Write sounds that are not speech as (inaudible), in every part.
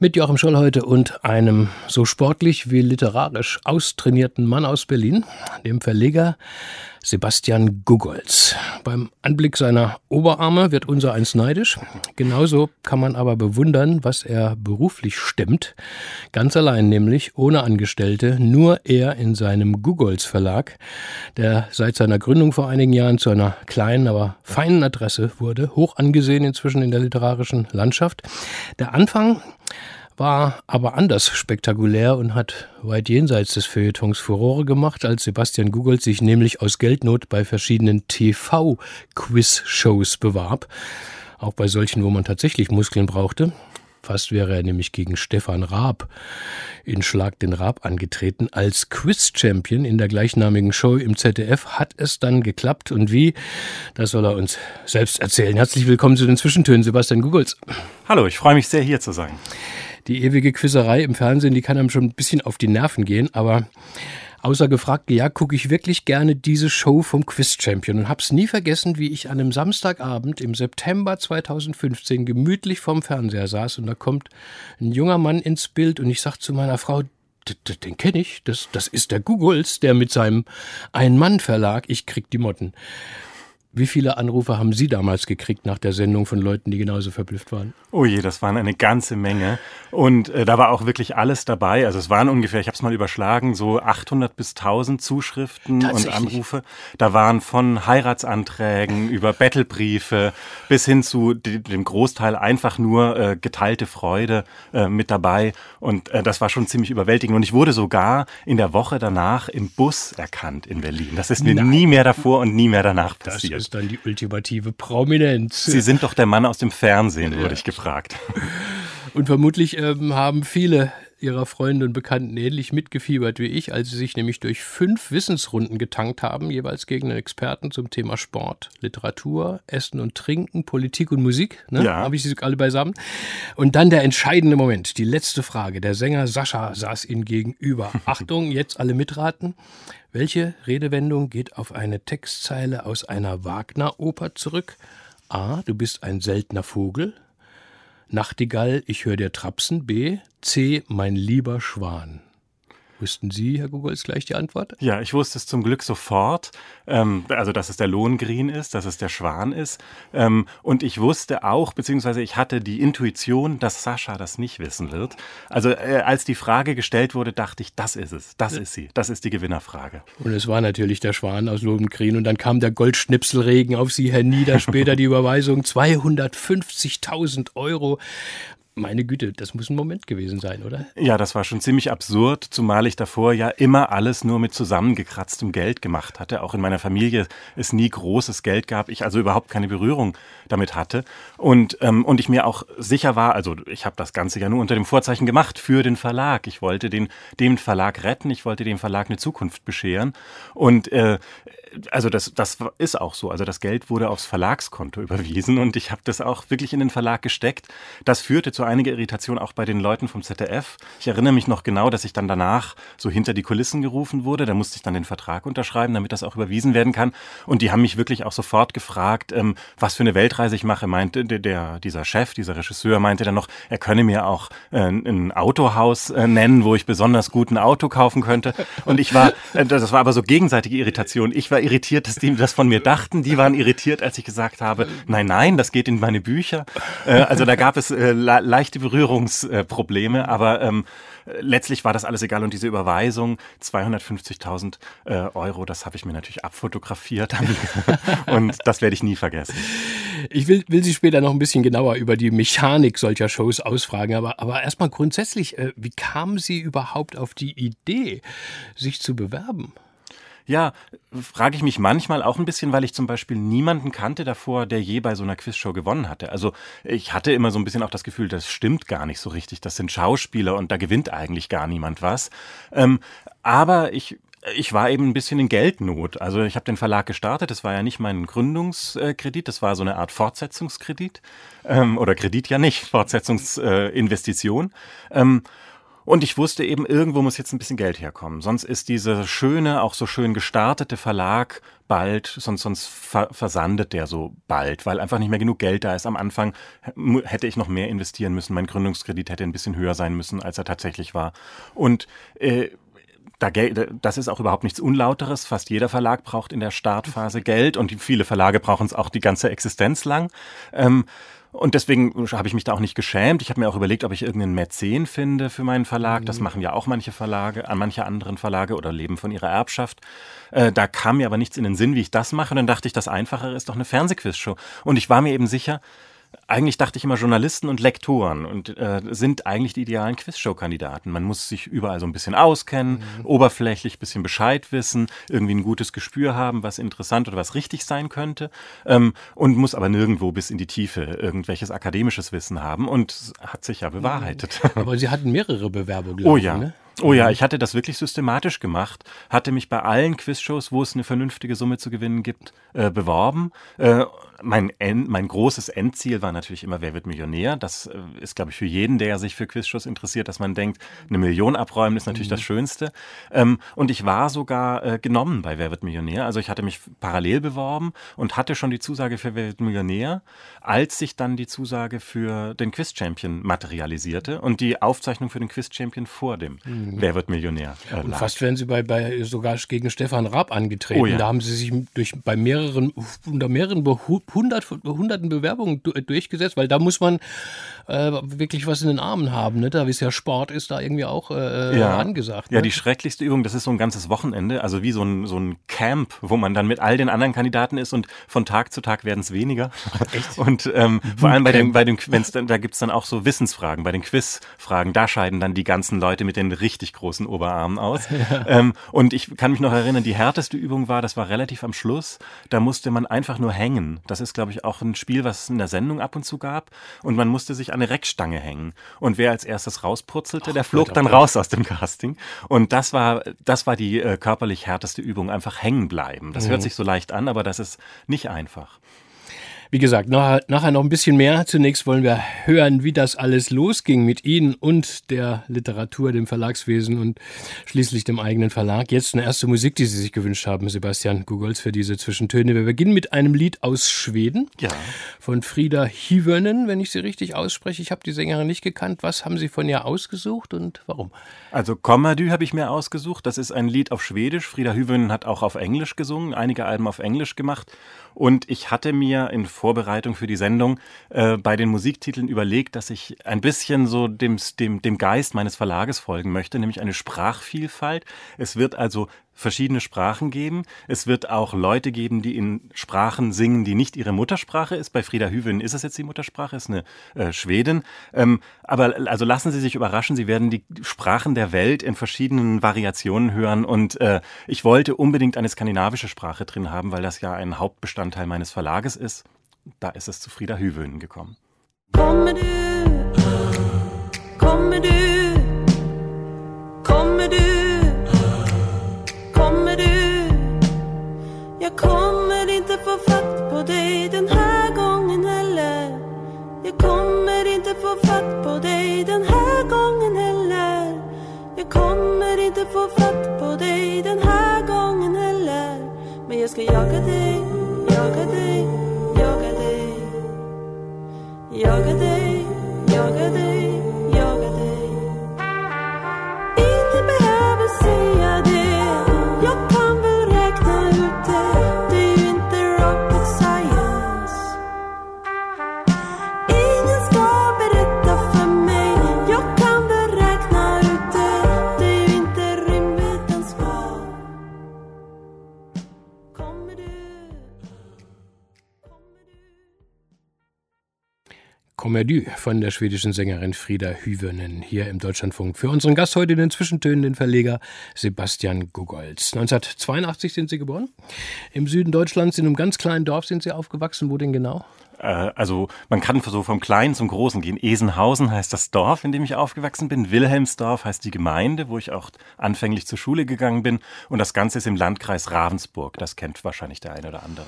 Mit Joachim Scholl heute und einem so sportlich wie literarisch austrainierten Mann aus Berlin, dem Verleger Sebastian Gugolz. Beim Anblick seiner Oberarme wird unser eins neidisch. Genauso kann man aber bewundern, was er beruflich stemmt. Ganz allein nämlich, ohne Angestellte, nur er in seinem Gugolz Verlag, der seit seiner Gründung vor einigen Jahren zu einer kleinen, aber feinen Adresse wurde, hoch angesehen inzwischen in der literarischen Landschaft. Der Anfang war aber anders spektakulär und hat weit jenseits des Feuilletons Furore gemacht, als Sebastian Guggold sich nämlich aus Geldnot bei verschiedenen TV-Quiz-Shows bewarb. Auch bei solchen, wo man tatsächlich Muskeln brauchte. Fast wäre er nämlich gegen Stefan Raab in Schlag den Raab angetreten. Als Quiz-Champion in der gleichnamigen Show im ZDF hat es dann geklappt. Und wie, das soll er uns selbst erzählen. Herzlich willkommen zu den Zwischentönen, Sebastian Gugolz. Hallo, ich freue mich sehr, hier zu sein die ewige Quizerei im Fernsehen, die kann einem schon ein bisschen auf die Nerven gehen, aber außer gefragt, ja, gucke ich wirklich gerne diese Show vom Quiz Champion und hab's nie vergessen, wie ich an einem Samstagabend im September 2015 gemütlich vorm Fernseher saß und da kommt ein junger Mann ins Bild und ich sag zu meiner Frau, den kenne ich, das, das ist der Googles, der mit seinem Ein-Mann-Verlag, ich krieg die Motten. Wie viele Anrufe haben Sie damals gekriegt nach der Sendung von Leuten, die genauso verblüfft waren? Oh je, das waren eine ganze Menge. Und äh, da war auch wirklich alles dabei. Also es waren ungefähr, ich habe es mal überschlagen, so 800 bis 1000 Zuschriften und Anrufe. Da waren von Heiratsanträgen über Battlebriefe bis hin zu dem Großteil einfach nur äh, geteilte Freude äh, mit dabei. Und äh, das war schon ziemlich überwältigend. Und ich wurde sogar in der Woche danach im Bus erkannt in Berlin. Das ist mir Nein. nie mehr davor und nie mehr danach passiert ist dann die ultimative Prominenz. Sie sind doch der Mann aus dem Fernsehen, wurde ja. ich gefragt. Und vermutlich ähm, haben viele ihrer Freunde und Bekannten ähnlich mitgefiebert wie ich, als sie sich nämlich durch fünf Wissensrunden getankt haben, jeweils gegen einen Experten zum Thema Sport, Literatur, Essen und Trinken, Politik und Musik. Ne? Ja. Habe ich sie alle beisammen. Und dann der entscheidende Moment, die letzte Frage. Der Sänger Sascha saß ihnen gegenüber. (laughs) Achtung, jetzt alle mitraten. Welche Redewendung geht auf eine Textzeile aus einer Wagner-Oper zurück? A. Du bist ein seltener Vogel. Nachtigall, ich höre dir trapsen. B. C. Mein lieber Schwan. Wussten Sie, Herr Gugolz, gleich die Antwort? Ja, ich wusste es zum Glück sofort. Ähm, also, dass es der Lohngrin ist, dass es der Schwan ist. Ähm, und ich wusste auch, beziehungsweise ich hatte die Intuition, dass Sascha das nicht wissen wird. Also, äh, als die Frage gestellt wurde, dachte ich, das ist es. Das ist sie. Das ist die Gewinnerfrage. Und es war natürlich der Schwan aus Lohengrin. Und dann kam der Goldschnipselregen auf Sie hernieder. Später die Überweisung (laughs) 250.000 Euro. Meine Güte, das muss ein Moment gewesen sein, oder? Ja, das war schon ziemlich absurd, zumal ich davor ja immer alles nur mit zusammengekratztem Geld gemacht hatte. Auch in meiner Familie es nie großes Geld gab, ich also überhaupt keine Berührung damit hatte. Und, ähm, und ich mir auch sicher war, also ich habe das Ganze ja nur unter dem Vorzeichen gemacht für den Verlag. Ich wollte den, dem Verlag retten, ich wollte dem Verlag eine Zukunft bescheren. Und äh, also das, das ist auch so. Also das Geld wurde aufs Verlagskonto überwiesen und ich habe das auch wirklich in den Verlag gesteckt. Das führte zu einiger Irritation auch bei den Leuten vom ZDF. Ich erinnere mich noch genau, dass ich dann danach so hinter die Kulissen gerufen wurde. Da musste ich dann den Vertrag unterschreiben, damit das auch überwiesen werden kann. Und die haben mich wirklich auch sofort gefragt, ähm, was für eine Weltreise ich mache. Meinte der, der, dieser Chef, dieser Regisseur meinte dann noch, er könne mir auch äh, ein Autohaus äh, nennen, wo ich besonders gut ein Auto kaufen könnte. Und ich war, äh, das war aber so gegenseitige Irritation. Ich war irritiert, dass die das von mir dachten. Die waren irritiert, als ich gesagt habe, nein, nein, das geht in meine Bücher. Äh, also da gab es äh, leichte Berührungsprobleme, aber ähm, letztlich war das alles egal und diese Überweisung 250.000 äh, Euro, das habe ich mir natürlich abfotografiert (laughs) und das werde ich nie vergessen. Ich will, will Sie später noch ein bisschen genauer über die Mechanik solcher Shows ausfragen, aber, aber erstmal grundsätzlich, wie kamen Sie überhaupt auf die Idee, sich zu bewerben? Ja, frage ich mich manchmal auch ein bisschen, weil ich zum Beispiel niemanden kannte davor, der je bei so einer Quizshow gewonnen hatte. Also ich hatte immer so ein bisschen auch das Gefühl, das stimmt gar nicht so richtig. Das sind Schauspieler und da gewinnt eigentlich gar niemand was. Ähm, aber ich ich war eben ein bisschen in Geldnot. Also ich habe den Verlag gestartet. Das war ja nicht mein Gründungskredit, das war so eine Art Fortsetzungskredit. Ähm, oder Kredit ja nicht, Fortsetzungsinvestition. Ähm, und ich wusste eben, irgendwo muss jetzt ein bisschen Geld herkommen. Sonst ist dieser schöne, auch so schön gestartete Verlag bald, sonst, sonst ver versandet der so bald, weil einfach nicht mehr genug Geld da ist. Am Anfang hätte ich noch mehr investieren müssen. Mein Gründungskredit hätte ein bisschen höher sein müssen, als er tatsächlich war. Und äh, da, das ist auch überhaupt nichts Unlauteres. Fast jeder Verlag braucht in der Startphase Geld und viele Verlage brauchen es auch die ganze Existenz lang. Ähm, und deswegen habe ich mich da auch nicht geschämt. Ich habe mir auch überlegt, ob ich irgendeinen Mäzen finde für meinen Verlag. Das mhm. machen ja auch manche Verlage, an manche anderen Verlage oder leben von ihrer Erbschaft. Äh, da kam mir aber nichts in den Sinn, wie ich das mache. Und dann dachte ich, das Einfachere ist doch eine Fernsehquizshow. Und ich war mir eben sicher, eigentlich dachte ich immer Journalisten und Lektoren und äh, sind eigentlich die idealen Quizshow-Kandidaten. Man muss sich überall so ein bisschen auskennen, mhm. oberflächlich bisschen Bescheid wissen, irgendwie ein gutes Gespür haben, was interessant oder was richtig sein könnte ähm, und muss aber nirgendwo bis in die Tiefe irgendwelches akademisches Wissen haben und hat sich ja bewahrheitet. Aber Sie hatten mehrere Bewerbungen. Oh ja. Ne? Oh ja, ich hatte das wirklich systematisch gemacht, hatte mich bei allen Quizshows, wo es eine vernünftige Summe zu gewinnen gibt, äh, beworben. Äh, mein, End, mein großes Endziel war natürlich immer, wer wird Millionär? Das äh, ist, glaube ich, für jeden, der sich für Quizshows interessiert, dass man denkt, eine Million abräumen ist natürlich mhm. das Schönste. Ähm, und ich war sogar äh, genommen bei Wer wird Millionär. Also ich hatte mich parallel beworben und hatte schon die Zusage für Wer wird Millionär, als sich dann die Zusage für den Quiz-Champion materialisierte und die Aufzeichnung für den Quiz-Champion vor dem mhm. Wer wird Millionär äh, Und fast wären Sie bei, bei sogar gegen Stefan Raab angetreten. Oh ja. Da haben Sie sich durch, bei mehreren, unter mehreren hundert, hunderten Bewerbungen durchgesetzt, weil da muss man äh, wirklich was in den Armen haben. Ne? Da wie es ja Sport ist, da irgendwie auch äh, ja. angesagt. Ne? Ja, die schrecklichste Übung, das ist so ein ganzes Wochenende, also wie so ein, so ein Camp, wo man dann mit all den anderen Kandidaten ist und von Tag zu Tag werden es weniger. (laughs) Echt? Und ähm, vor allem bei den, bei den wenn's dann, da gibt's dann auch so Wissensfragen, bei den Quizfragen, da scheiden dann die ganzen Leute mit den richtig großen Oberarmen aus. (laughs) Ja. Ähm, und ich kann mich noch erinnern, die härteste Übung war, das war relativ am Schluss, da musste man einfach nur hängen. Das ist, glaube ich, auch ein Spiel, was es in der Sendung ab und zu gab. Und man musste sich an eine Reckstange hängen. Und wer als erstes rauspurzelte, der flog dann raus aus dem Casting. Und das war, das war die äh, körperlich härteste Übung, einfach hängen bleiben. Das mhm. hört sich so leicht an, aber das ist nicht einfach. Wie gesagt, nachher, noch ein bisschen mehr. Zunächst wollen wir hören, wie das alles losging mit Ihnen und der Literatur, dem Verlagswesen und schließlich dem eigenen Verlag. Jetzt eine erste Musik, die Sie sich gewünscht haben, Sebastian Gugolz, für diese Zwischentöne. Wir beginnen mit einem Lied aus Schweden ja. von Frida Hyvönen, wenn ich sie richtig ausspreche. Ich habe die Sängerin nicht gekannt. Was haben Sie von ihr ausgesucht und warum? Also Kommadü habe ich mir ausgesucht. Das ist ein Lied auf Schwedisch. Frida Hyvönen hat auch auf Englisch gesungen, einige Alben auf Englisch gemacht. Und ich hatte mir in Vorbereitung für die Sendung äh, bei den Musiktiteln überlegt, dass ich ein bisschen so dem, dem, dem Geist meines Verlages folgen möchte, nämlich eine Sprachvielfalt. Es wird also verschiedene Sprachen geben. Es wird auch Leute geben, die in Sprachen singen, die nicht ihre Muttersprache ist. Bei Frieda Hüven ist es jetzt die Muttersprache, ist eine äh, Schwedin. Ähm, aber also lassen Sie sich überraschen, Sie werden die Sprachen der Welt in verschiedenen Variationen hören. Und äh, ich wollte unbedingt eine skandinavische Sprache drin haben, weil das ja ein Hauptbestandteil meines Verlages ist. Da ist es zu Frieda Hüven gekommen. Kommer du, kommer du Komödie von der schwedischen Sängerin Frieda Hyvönen hier im Deutschlandfunk. Für unseren Gast heute in den Zwischentönen, den Verleger Sebastian Gugolz. 1982 sind Sie geboren. Im Süden Deutschlands, in einem ganz kleinen Dorf sind Sie aufgewachsen. Wo denn genau? Äh, also man kann so vom Kleinen zum Großen gehen. Esenhausen heißt das Dorf, in dem ich aufgewachsen bin. Wilhelmsdorf heißt die Gemeinde, wo ich auch anfänglich zur Schule gegangen bin. Und das Ganze ist im Landkreis Ravensburg. Das kennt wahrscheinlich der eine oder andere.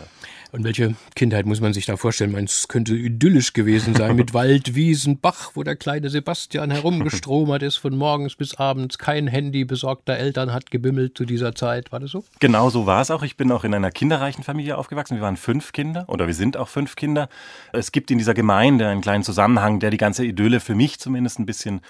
Und welche Kindheit muss man sich da vorstellen? Es könnte idyllisch gewesen sein mit (laughs) Wald, Wiesen, Bach, wo der kleine Sebastian herumgestromert ist von morgens bis abends. Kein Handy besorgter Eltern hat gebimmelt zu dieser Zeit. War das so? Genau so war es auch. Ich bin auch in einer kinderreichen Familie aufgewachsen. Wir waren fünf Kinder oder wir sind auch fünf Kinder. Es gibt in dieser Gemeinde einen kleinen Zusammenhang, der die ganze Idylle für mich zumindest ein bisschen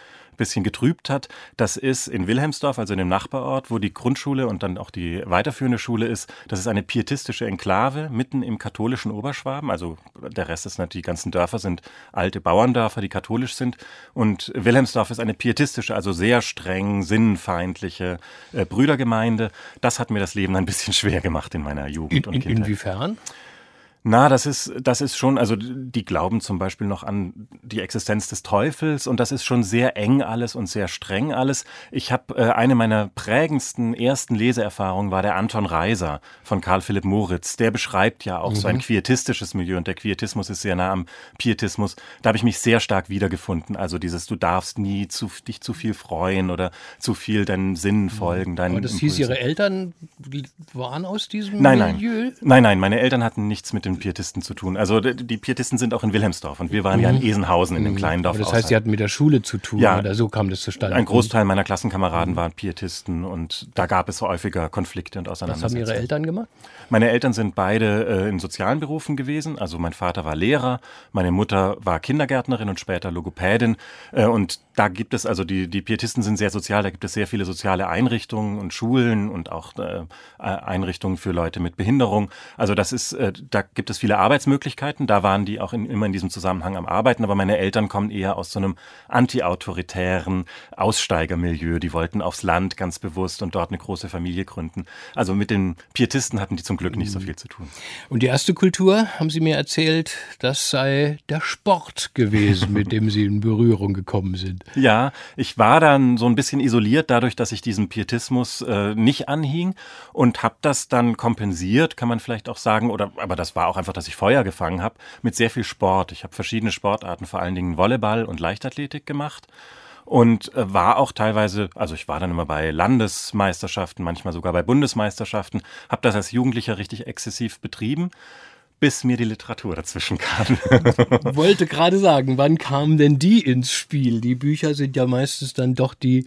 bisschen getrübt hat. Das ist in Wilhelmsdorf, also in dem Nachbarort, wo die Grundschule und dann auch die weiterführende Schule ist. Das ist eine pietistische Enklave mitten im katholischen Oberschwaben. Also der Rest ist natürlich, die ganzen Dörfer sind alte Bauerndörfer, die katholisch sind. Und Wilhelmsdorf ist eine pietistische, also sehr streng, sinnfeindliche äh, Brüdergemeinde. Das hat mir das Leben ein bisschen (laughs) schwer gemacht in meiner Jugend in, und Kindheit. Inwiefern? Na, das ist, das ist schon, also die glauben zum Beispiel noch an die Existenz des Teufels und das ist schon sehr eng alles und sehr streng alles. Ich habe äh, eine meiner prägendsten ersten Leseerfahrungen war der Anton Reiser von Karl Philipp Moritz. Der beschreibt ja auch mhm. so ein mhm. quietistisches Milieu und der Quietismus ist sehr nah am Pietismus. Da habe ich mich sehr stark wiedergefunden. Also dieses, du darfst nie zu, dich zu viel freuen oder zu viel deinen Sinnen mhm. folgen. Deinen Aber das Impulse. hieß, ihre Eltern waren aus diesem nein, Milieu? Nein, nein, nein, meine Eltern hatten nichts mit dem den Pietisten zu tun. Also die Pietisten sind auch in Wilhelmsdorf und wir waren mhm. ja in mhm. Esenhausen in dem mhm. kleinen Dorf. Aber das heißt, sie hatten mit der Schule zu tun ja, oder so kam das zustande. Ein Großteil meiner Klassenkameraden waren Pietisten und da gab es häufiger Konflikte und Auseinandersetzungen. Was haben Ihre Eltern gemacht? Meine Eltern sind beide äh, in sozialen Berufen gewesen. Also mein Vater war Lehrer, meine Mutter war Kindergärtnerin und später Logopädin. Äh, und da gibt es, also die, die Pietisten sind sehr sozial, da gibt es sehr viele soziale Einrichtungen und Schulen und auch äh, Einrichtungen für Leute mit Behinderung. Also das ist, äh, da gibt es viele Arbeitsmöglichkeiten. Da waren die auch in, immer in diesem Zusammenhang am Arbeiten. Aber meine Eltern kommen eher aus so einem antiautoritären Aussteigermilieu. Die wollten aufs Land ganz bewusst und dort eine große Familie gründen. Also mit den Pietisten hatten die zum Glück nicht so viel zu tun. Und die erste Kultur, haben Sie mir erzählt, das sei der Sport gewesen, mit dem Sie in Berührung gekommen sind. (laughs) Ja, ich war dann so ein bisschen isoliert dadurch, dass ich diesem Pietismus äh, nicht anhing und habe das dann kompensiert, kann man vielleicht auch sagen, oder aber das war auch einfach, dass ich Feuer gefangen habe, mit sehr viel Sport. Ich habe verschiedene Sportarten, vor allen Dingen Volleyball und Leichtathletik gemacht und äh, war auch teilweise, also ich war dann immer bei Landesmeisterschaften, manchmal sogar bei Bundesmeisterschaften, habe das als Jugendlicher richtig exzessiv betrieben bis mir die Literatur dazwischen kam. (laughs) Wollte gerade sagen, wann kam denn die ins Spiel? Die Bücher sind ja meistens dann doch die,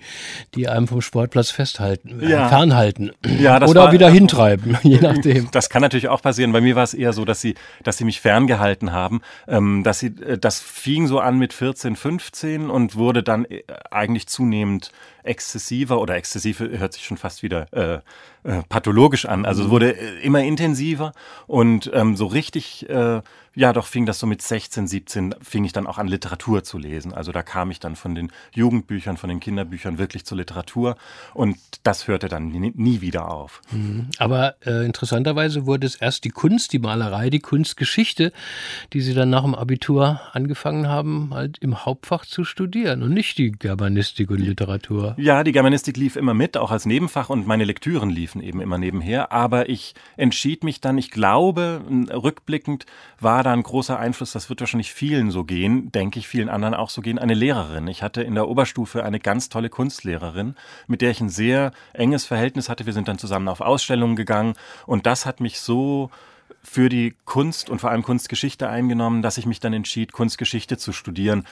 die einem vom Sportplatz festhalten, äh, ja. fernhalten. Ja, Oder war, wieder hintreiben, (laughs) je nachdem. Das kann natürlich auch passieren. Bei mir war es eher so, dass sie, dass sie mich ferngehalten haben. Ähm, dass sie, äh, das fing so an mit 14, 15 und wurde dann äh, eigentlich zunehmend exzessiver oder exzessiv hört sich schon fast wieder äh, äh, pathologisch an. Also es wurde äh, immer intensiver und ähm, so richtig äh, ja, doch fing das so mit 16, 17, fing ich dann auch an, Literatur zu lesen. Also da kam ich dann von den Jugendbüchern, von den Kinderbüchern wirklich zur Literatur und das hörte dann nie, nie wieder auf. Mhm. Aber äh, interessanterweise wurde es erst die Kunst, die Malerei, die Kunstgeschichte, die Sie dann nach dem Abitur angefangen haben, halt im Hauptfach zu studieren und nicht die Germanistik und Literatur. Ja, die Germanistik lief immer mit, auch als Nebenfach und meine Lektüren liefen eben immer nebenher. Aber ich entschied mich dann, ich glaube, rückblickend war da ein großer Einfluss, das wird wahrscheinlich vielen so gehen, denke ich, vielen anderen auch so gehen, eine Lehrerin. Ich hatte in der Oberstufe eine ganz tolle Kunstlehrerin, mit der ich ein sehr enges Verhältnis hatte. Wir sind dann zusammen auf Ausstellungen gegangen und das hat mich so für die Kunst und vor allem Kunstgeschichte eingenommen, dass ich mich dann entschied, Kunstgeschichte zu studieren.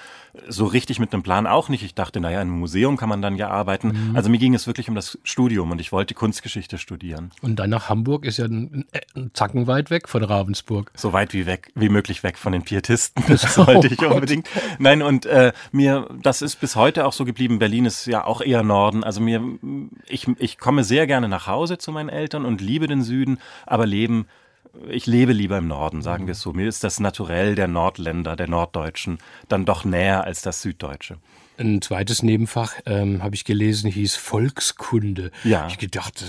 So richtig mit einem Plan auch nicht. Ich dachte, naja, im Museum kann man dann ja arbeiten. Mhm. Also mir ging es wirklich um das Studium und ich wollte Kunstgeschichte studieren. Und dann nach Hamburg ist ja ein, ein Zacken weit weg von Ravensburg. So weit wie weg, wie möglich weg von den Pietisten. Das (laughs) oh wollte ich unbedingt. Nein, und äh, mir, das ist bis heute auch so geblieben. Berlin ist ja auch eher Norden. Also mir, ich, ich komme sehr gerne nach Hause zu meinen Eltern und liebe den Süden, aber leben ich lebe lieber im Norden, sagen wir es so. Mir ist das Naturell der Nordländer, der Norddeutschen, dann doch näher als das Süddeutsche. Ein zweites Nebenfach ähm, habe ich gelesen, hieß Volkskunde. Ja. Ich gedacht,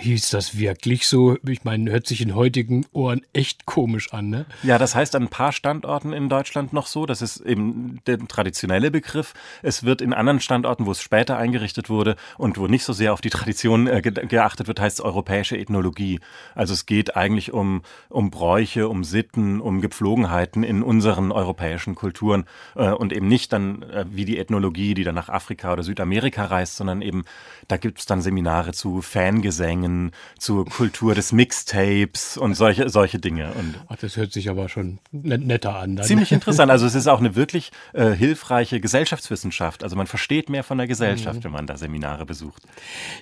hieß das wirklich so? Ich meine, hört sich in heutigen Ohren echt komisch an, ne? Ja, das heißt an ein paar Standorten in Deutschland noch so. Das ist eben der traditionelle Begriff. Es wird in anderen Standorten, wo es später eingerichtet wurde und wo nicht so sehr auf die Tradition äh, geachtet wird, heißt es europäische Ethnologie. Also es geht eigentlich um, um Bräuche, um Sitten, um Gepflogenheiten in unseren europäischen Kulturen äh, und eben nicht dann äh, wie die Ethnologie Ethnologie, die dann nach Afrika oder Südamerika reist, sondern eben, da gibt es dann Seminare zu Fangesängen, zur Kultur des Mixtapes und solche, solche Dinge. Und Ach, das hört sich aber schon netter an. Dann. Ziemlich (laughs) interessant. Also es ist auch eine wirklich äh, hilfreiche Gesellschaftswissenschaft. Also man versteht mehr von der Gesellschaft, mhm. wenn man da Seminare besucht.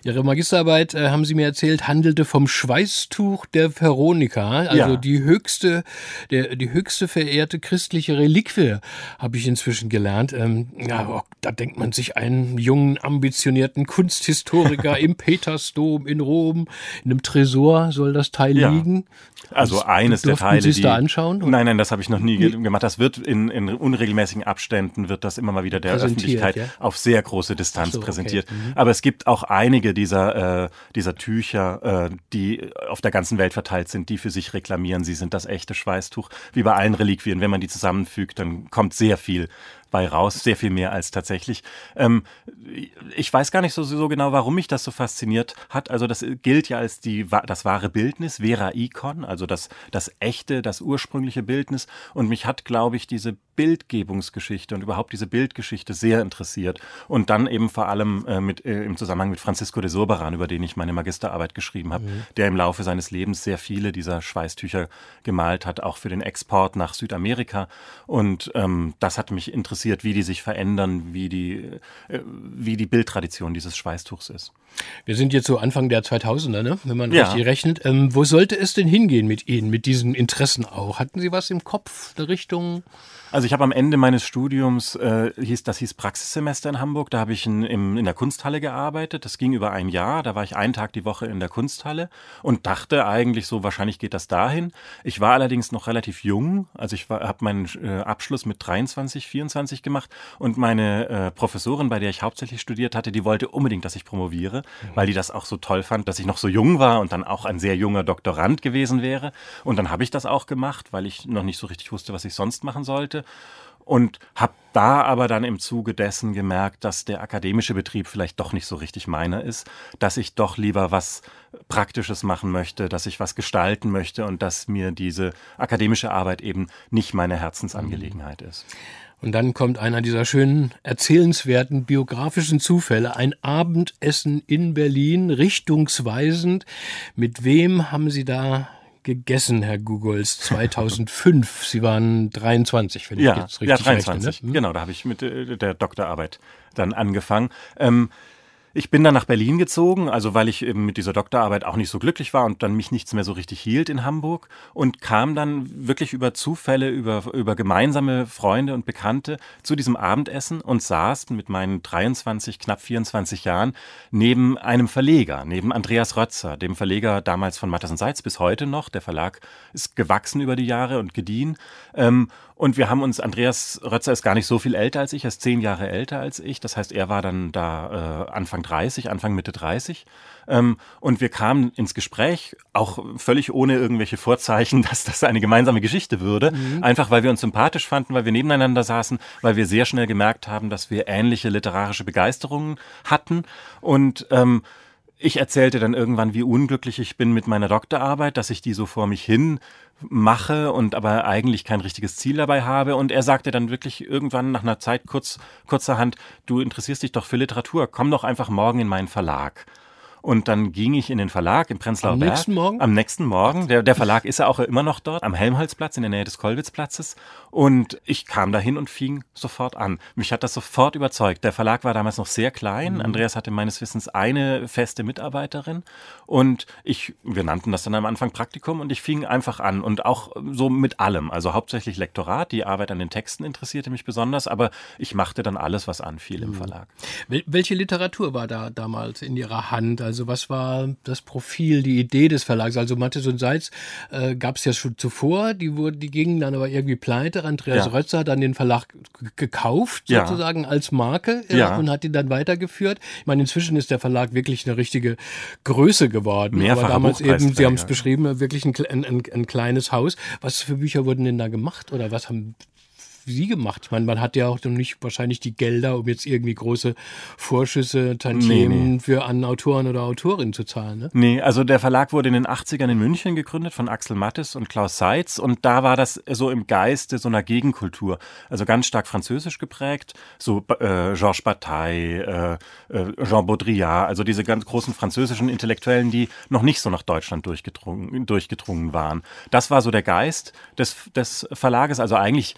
Ihre Magisterarbeit, äh, haben Sie mir erzählt, handelte vom Schweißtuch der Veronika, also ja. die höchste, der, die höchste verehrte christliche Reliquie, habe ich inzwischen gelernt. Ähm, ja, oh da denkt man sich einen jungen, ambitionierten Kunsthistoriker im (laughs) Petersdom in Rom, in einem Tresor soll das Teil ja. liegen. Also das eines der Teile, Sie es da anschauen? Nein, nein, das habe ich noch nie nee. gemacht. Das wird in, in, unregelmäßigen Abständen wird das immer mal wieder der Öffentlichkeit ja? auf sehr große Distanz so, präsentiert. Okay. Mhm. Aber es gibt auch einige dieser äh, dieser Tücher, äh, die auf der ganzen Welt verteilt sind, die für sich reklamieren, sie sind das echte Schweißtuch. Wie bei allen Reliquien, wenn man die zusammenfügt, dann kommt sehr viel bei raus, sehr viel mehr als tatsächlich. Ähm, ich weiß gar nicht so, so genau, warum mich das so fasziniert hat. Also das gilt ja als die, das wahre Bildnis, Vera Icon, also das, das echte, das ursprüngliche Bildnis. Und mich hat, glaube ich, diese Bildgebungsgeschichte und überhaupt diese Bildgeschichte sehr interessiert. Und dann eben vor allem äh, mit, äh, im Zusammenhang mit Francisco de Surbaran, über den ich meine Magisterarbeit geschrieben habe, mhm. der im Laufe seines Lebens sehr viele dieser Schweißtücher gemalt hat, auch für den Export nach Südamerika. Und ähm, das hat mich interessiert, wie die sich verändern, wie die, äh, wie die Bildtradition dieses Schweißtuchs ist. Wir sind jetzt so Anfang der 2000er, ne? wenn man ja. richtig rechnet. Ähm, wo sollte es denn hingehen mit Ihnen, mit diesen Interessen auch? Hatten Sie was im Kopf, eine Richtung? Also ich habe am Ende meines Studiums, äh, hieß, das hieß Praxissemester in Hamburg, da habe ich in, in, in der Kunsthalle gearbeitet. Das ging über ein Jahr, da war ich einen Tag die Woche in der Kunsthalle und dachte eigentlich so, wahrscheinlich geht das dahin. Ich war allerdings noch relativ jung, also ich habe meinen äh, Abschluss mit 23, 24 gemacht und meine äh, Professorin, bei der ich hauptsächlich studiert hatte, die wollte unbedingt, dass ich promoviere, mhm. weil die das auch so toll fand, dass ich noch so jung war und dann auch ein sehr junger Doktorand gewesen wäre. Und dann habe ich das auch gemacht, weil ich noch nicht so richtig wusste, was ich sonst machen sollte wollte und habe da aber dann im Zuge dessen gemerkt, dass der akademische Betrieb vielleicht doch nicht so richtig meiner ist, dass ich doch lieber was Praktisches machen möchte, dass ich was gestalten möchte und dass mir diese akademische Arbeit eben nicht meine Herzensangelegenheit ist. Und dann kommt einer dieser schönen, erzählenswerten biografischen Zufälle. Ein Abendessen in Berlin, richtungsweisend. Mit wem haben Sie da gegessen, Herr Gugols, (laughs) 2005. Sie waren 23, wenn ja, ich jetzt richtig Ja, 23. Rechne, ne? Genau, da habe ich mit äh, der Doktorarbeit dann angefangen. Ähm, ich bin dann nach Berlin gezogen, also weil ich eben mit dieser Doktorarbeit auch nicht so glücklich war und dann mich nichts mehr so richtig hielt in Hamburg und kam dann wirklich über Zufälle, über, über gemeinsame Freunde und Bekannte zu diesem Abendessen und saß mit meinen 23, knapp 24 Jahren neben einem Verleger, neben Andreas Rötzer, dem Verleger damals von Mattes und Seitz bis heute noch. Der Verlag ist gewachsen über die Jahre und gediehen. Ähm, und wir haben uns, Andreas Rötzer ist gar nicht so viel älter als ich, er ist zehn Jahre älter als ich. Das heißt, er war dann da äh, Anfang 30, Anfang Mitte 30. Ähm, und wir kamen ins Gespräch, auch völlig ohne irgendwelche Vorzeichen, (laughs) dass das eine gemeinsame Geschichte würde. Mhm. Einfach weil wir uns sympathisch fanden, weil wir nebeneinander saßen, weil wir sehr schnell gemerkt haben, dass wir ähnliche literarische Begeisterungen hatten. Und ähm, ich erzählte dann irgendwann, wie unglücklich ich bin mit meiner Doktorarbeit, dass ich die so vor mich hin mache und aber eigentlich kein richtiges Ziel dabei habe. Und er sagte dann wirklich irgendwann nach einer Zeit kurz, kurzerhand, du interessierst dich doch für Literatur, komm doch einfach morgen in meinen Verlag. Und dann ging ich in den Verlag im Prenzlauer am Berg. Am nächsten Morgen? Am nächsten Morgen. Der, der Verlag ist ja auch immer noch dort, am Helmholtzplatz in der Nähe des Kollwitzplatzes. Und ich kam dahin und fing sofort an. Mich hat das sofort überzeugt. Der Verlag war damals noch sehr klein. Mhm. Andreas hatte meines Wissens eine feste Mitarbeiterin. Und ich, wir nannten das dann am Anfang Praktikum und ich fing einfach an. Und auch so mit allem. Also hauptsächlich Lektorat. Die Arbeit an den Texten interessierte mich besonders. Aber ich machte dann alles, was anfiel mhm. im Verlag. Welche Literatur war da damals in Ihrer Hand? Also was war das Profil, die Idee des Verlags? Also Mattes und Seitz äh, gab es ja schon zuvor, die, wurden, die gingen dann aber irgendwie pleite. Andreas ja. Rötzer hat dann den Verlag gekauft, sozusagen ja. als Marke ja. und hat ihn dann weitergeführt. Ich meine, inzwischen ist der Verlag wirklich eine richtige Größe geworden. Mehrfache aber damals eben, Sie haben es beschrieben, wirklich ein, ein, ein kleines Haus. Was für Bücher wurden denn da gemacht oder was haben Sie gemacht? Ich meine, man hat ja auch noch nicht wahrscheinlich die Gelder, um jetzt irgendwie große Vorschüsse, Tantiemen nee, nee. für an Autoren oder Autorinnen zu zahlen. Ne? Nee, also der Verlag wurde in den 80ern in München gegründet von Axel Mattes und Klaus Seitz und da war das so im Geiste so einer Gegenkultur. Also ganz stark französisch geprägt, so äh, Georges Bataille, äh, äh, Jean Baudrillard, also diese ganz großen französischen Intellektuellen, die noch nicht so nach Deutschland durchgedrungen, durchgedrungen waren. Das war so der Geist des, des Verlages, also eigentlich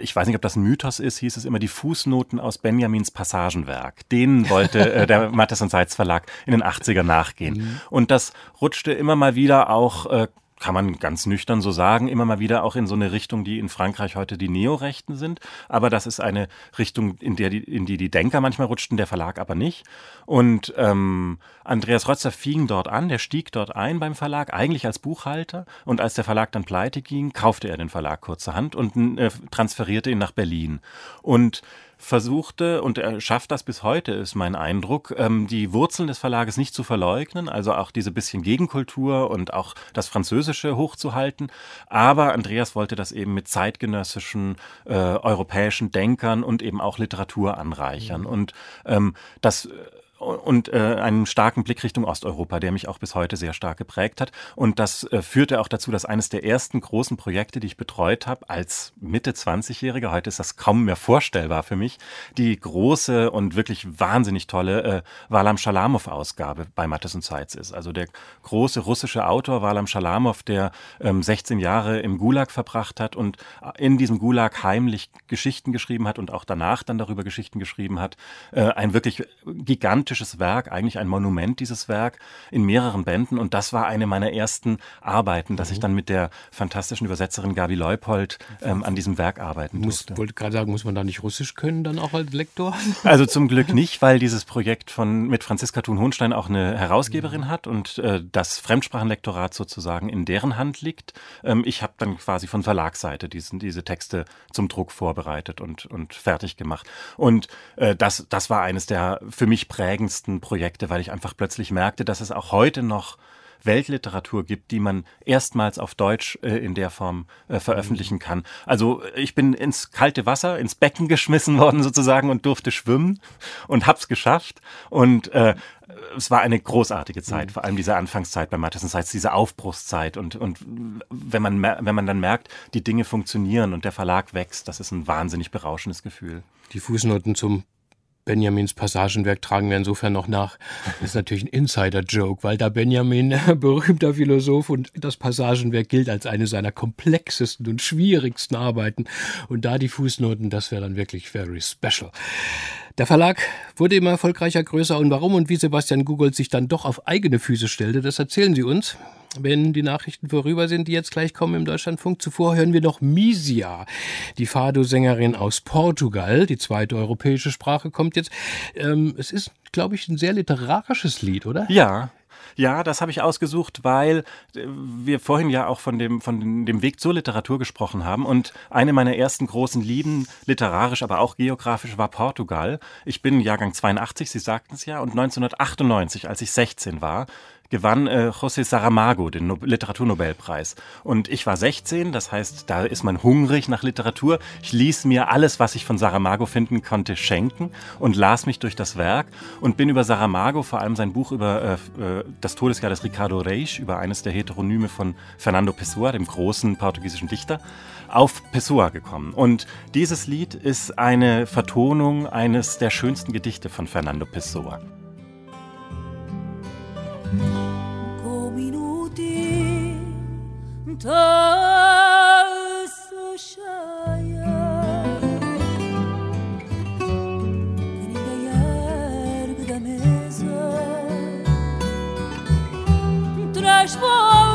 ich weiß nicht, ob das ein Mythos ist, hieß es immer die Fußnoten aus Benjamins Passagenwerk. Denen wollte äh, der (laughs) Mattes und Seitz Verlag in den 80er nachgehen. Mhm. Und das rutschte immer mal wieder auch äh, kann man ganz nüchtern so sagen, immer mal wieder auch in so eine Richtung, die in Frankreich heute die Neorechten sind. Aber das ist eine Richtung, in der die, in die die Denker manchmal rutschten, der Verlag aber nicht. Und ähm, Andreas Rötzer fing dort an, der stieg dort ein beim Verlag, eigentlich als Buchhalter. Und als der Verlag dann pleite ging, kaufte er den Verlag kurzerhand und äh, transferierte ihn nach Berlin. Und versuchte, und er schafft das bis heute, ist mein Eindruck, ähm, die Wurzeln des Verlages nicht zu verleugnen, also auch diese bisschen Gegenkultur und auch das Französische hochzuhalten. Aber Andreas wollte das eben mit zeitgenössischen äh, europäischen Denkern und eben auch Literatur anreichern. Mhm. Und ähm, das und äh, einen starken Blick Richtung Osteuropa, der mich auch bis heute sehr stark geprägt hat. Und das äh, führte auch dazu, dass eines der ersten großen Projekte, die ich betreut habe, als Mitte 20-Jähriger, heute ist das kaum mehr vorstellbar für mich, die große und wirklich wahnsinnig tolle äh, Walam Shalamow-Ausgabe bei Mattes und Zeitz ist. Also der große russische Autor Walam Shalamow, der ähm, 16 Jahre im Gulag verbracht hat und in diesem Gulag heimlich Geschichten geschrieben hat und auch danach dann darüber Geschichten geschrieben hat. Äh, ein wirklich gigantisches gigantisches Werk, eigentlich ein Monument, dieses Werk, in mehreren Bänden. Und das war eine meiner ersten Arbeiten, dass ich mhm. dann mit der fantastischen Übersetzerin Gabi Leupold ähm, an diesem Werk arbeiten muss, durfte. wollte gerade sagen, muss man da nicht Russisch können, dann auch als Lektor? (laughs) Also zum Glück nicht, (laughs) weil dieses Projekt von mit Franziska Thun-Hohenstein auch eine Herausgeberin mhm. hat und äh, das Fremdsprachenlektorat sozusagen in deren Hand liegt. Ähm, ich habe dann quasi von Verlagsseite diesen, diese Texte zum Druck vorbereitet und, und fertig gemacht. Und äh, das, das war eines der für mich prägenden prägendsten Projekte, weil ich einfach plötzlich merkte, dass es auch heute noch Weltliteratur gibt, die man erstmals auf Deutsch äh, in der Form äh, veröffentlichen kann. Also ich bin ins kalte Wasser, ins Becken geschmissen worden sozusagen und durfte schwimmen und hab's geschafft. Und äh, es war eine großartige Zeit, mhm. vor allem diese Anfangszeit bei Matheson Sites, diese Aufbruchszeit und, und wenn man, wenn man dann merkt, die Dinge funktionieren und der Verlag wächst, das ist ein wahnsinnig berauschendes Gefühl. Die Fußnoten zum Benjamins Passagenwerk tragen wir insofern noch nach. Das ist natürlich ein Insider-Joke, weil da Benjamin, berühmter Philosoph, und das Passagenwerk gilt als eine seiner komplexesten und schwierigsten Arbeiten. Und da die Fußnoten, das wäre dann wirklich very special. Der Verlag wurde immer erfolgreicher, größer und warum und wie Sebastian Google sich dann doch auf eigene Füße stellte, das erzählen Sie uns, wenn die Nachrichten vorüber sind, die jetzt gleich kommen im Deutschlandfunk. Zuvor hören wir noch Misia, die Fado-Sängerin aus Portugal. Die zweite europäische Sprache kommt jetzt. Ähm, es ist, glaube ich, ein sehr literarisches Lied, oder? Ja, ja, das habe ich ausgesucht, weil äh, wir vorhin ja auch von dem, von dem Weg zur Literatur gesprochen haben. Und eine meiner ersten großen Lieben, literarisch, aber auch geografisch, war Portugal. Ich bin Jahrgang 82, Sie sagten es ja, und 1998, als ich 16 war, gewann äh, José Saramago den no Literaturnobelpreis. Und ich war 16, das heißt, da ist man hungrig nach Literatur. Ich ließ mir alles, was ich von Saramago finden konnte, schenken und las mich durch das Werk und bin über Saramago, vor allem sein Buch über äh, äh das Todesjahr des Ricardo Reis, über eines der Heteronyme von Fernando Pessoa, dem großen portugiesischen Dichter, auf Pessoa gekommen. Und dieses Lied ist eine Vertonung eines der schönsten Gedichte von Fernando Pessoa. 5minuti 더 쑤셔야 그니까 yargıda면서 tıraş boy